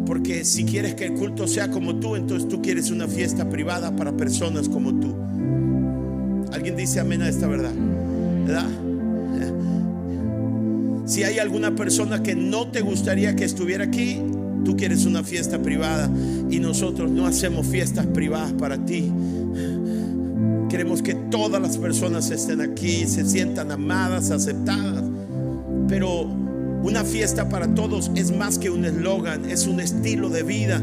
Porque si quieres que el culto sea como tú, entonces tú quieres una fiesta privada para personas como tú. ¿Alguien dice amén a esta verdad? ¿Verdad? Si hay alguna persona que no te gustaría que estuviera aquí, tú quieres una fiesta privada y nosotros no hacemos fiestas privadas para ti. Queremos que todas las personas estén aquí, se sientan amadas, aceptadas. Pero una fiesta para todos es más que un eslogan, es un estilo de vida.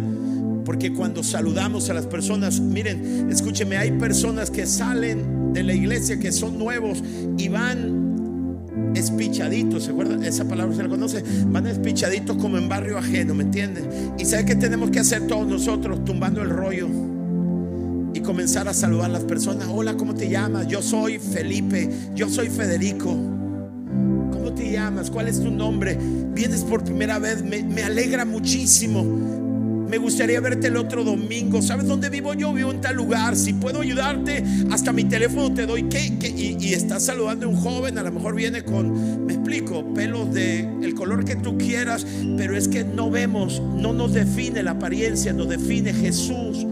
Porque cuando saludamos a las personas, miren, escúcheme, hay personas que salen de la iglesia que son nuevos y van espichaditos, ¿se acuerdan? Esa palabra se la conoce. Van espichaditos como en barrio ajeno, ¿me entiendes? Y ¿sabe qué tenemos que hacer todos nosotros? Tumbando el rollo y comenzar a saludar a las personas. Hola, ¿cómo te llamas? Yo soy Felipe, yo soy Federico. ¿Cómo te llamas? ¿Cuál es tu nombre? Vienes por primera vez, me, alegra muchísimo. Me gustaría verte el otro domingo. ¿Sabes dónde vivo yo? Vivo en tal lugar. Si puedo ayudarte, hasta mi teléfono te doy. ¿Qué? Y, y estás saludando a un joven. A lo mejor viene con, me explico, pelos de el color que tú quieras. Pero es que no vemos, no nos define la apariencia, nos define Jesús.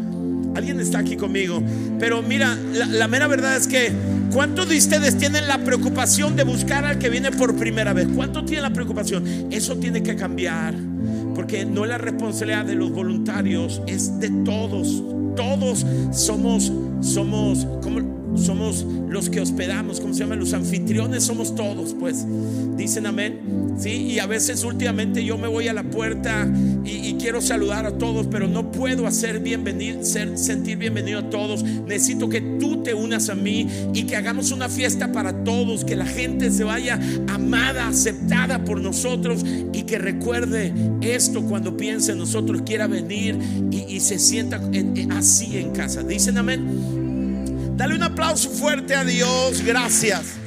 Alguien está aquí conmigo. Pero mira, la, mera verdad es que, ¿cuántos de ustedes tienen la preocupación de buscar al que viene por primera vez? ¿Cuántos tienen la preocupación? Eso tiene que cambiar. Porque no es la responsabilidad de los voluntarios, es de todos. Todos somos, somos, como somos los que hospedamos, ¿cómo se llaman? Los anfitriones somos todos, pues. Dicen amén. Sí, y a veces últimamente yo me voy a la puerta y, quiero saludar a todos, pero no puedo hacer bienvenido, ser, sentir bienvenido a todos. Necesito que tú te unas a mí y que hagamos una fiesta para todos, que la gente se vaya amada, aceptada por nosotros y que recuerde esto cuando piense en nosotros, quiera venir y, se sienta en- en- así en casa. Dicen amén. Dale un aplauso fuerte a Dios. Gracias.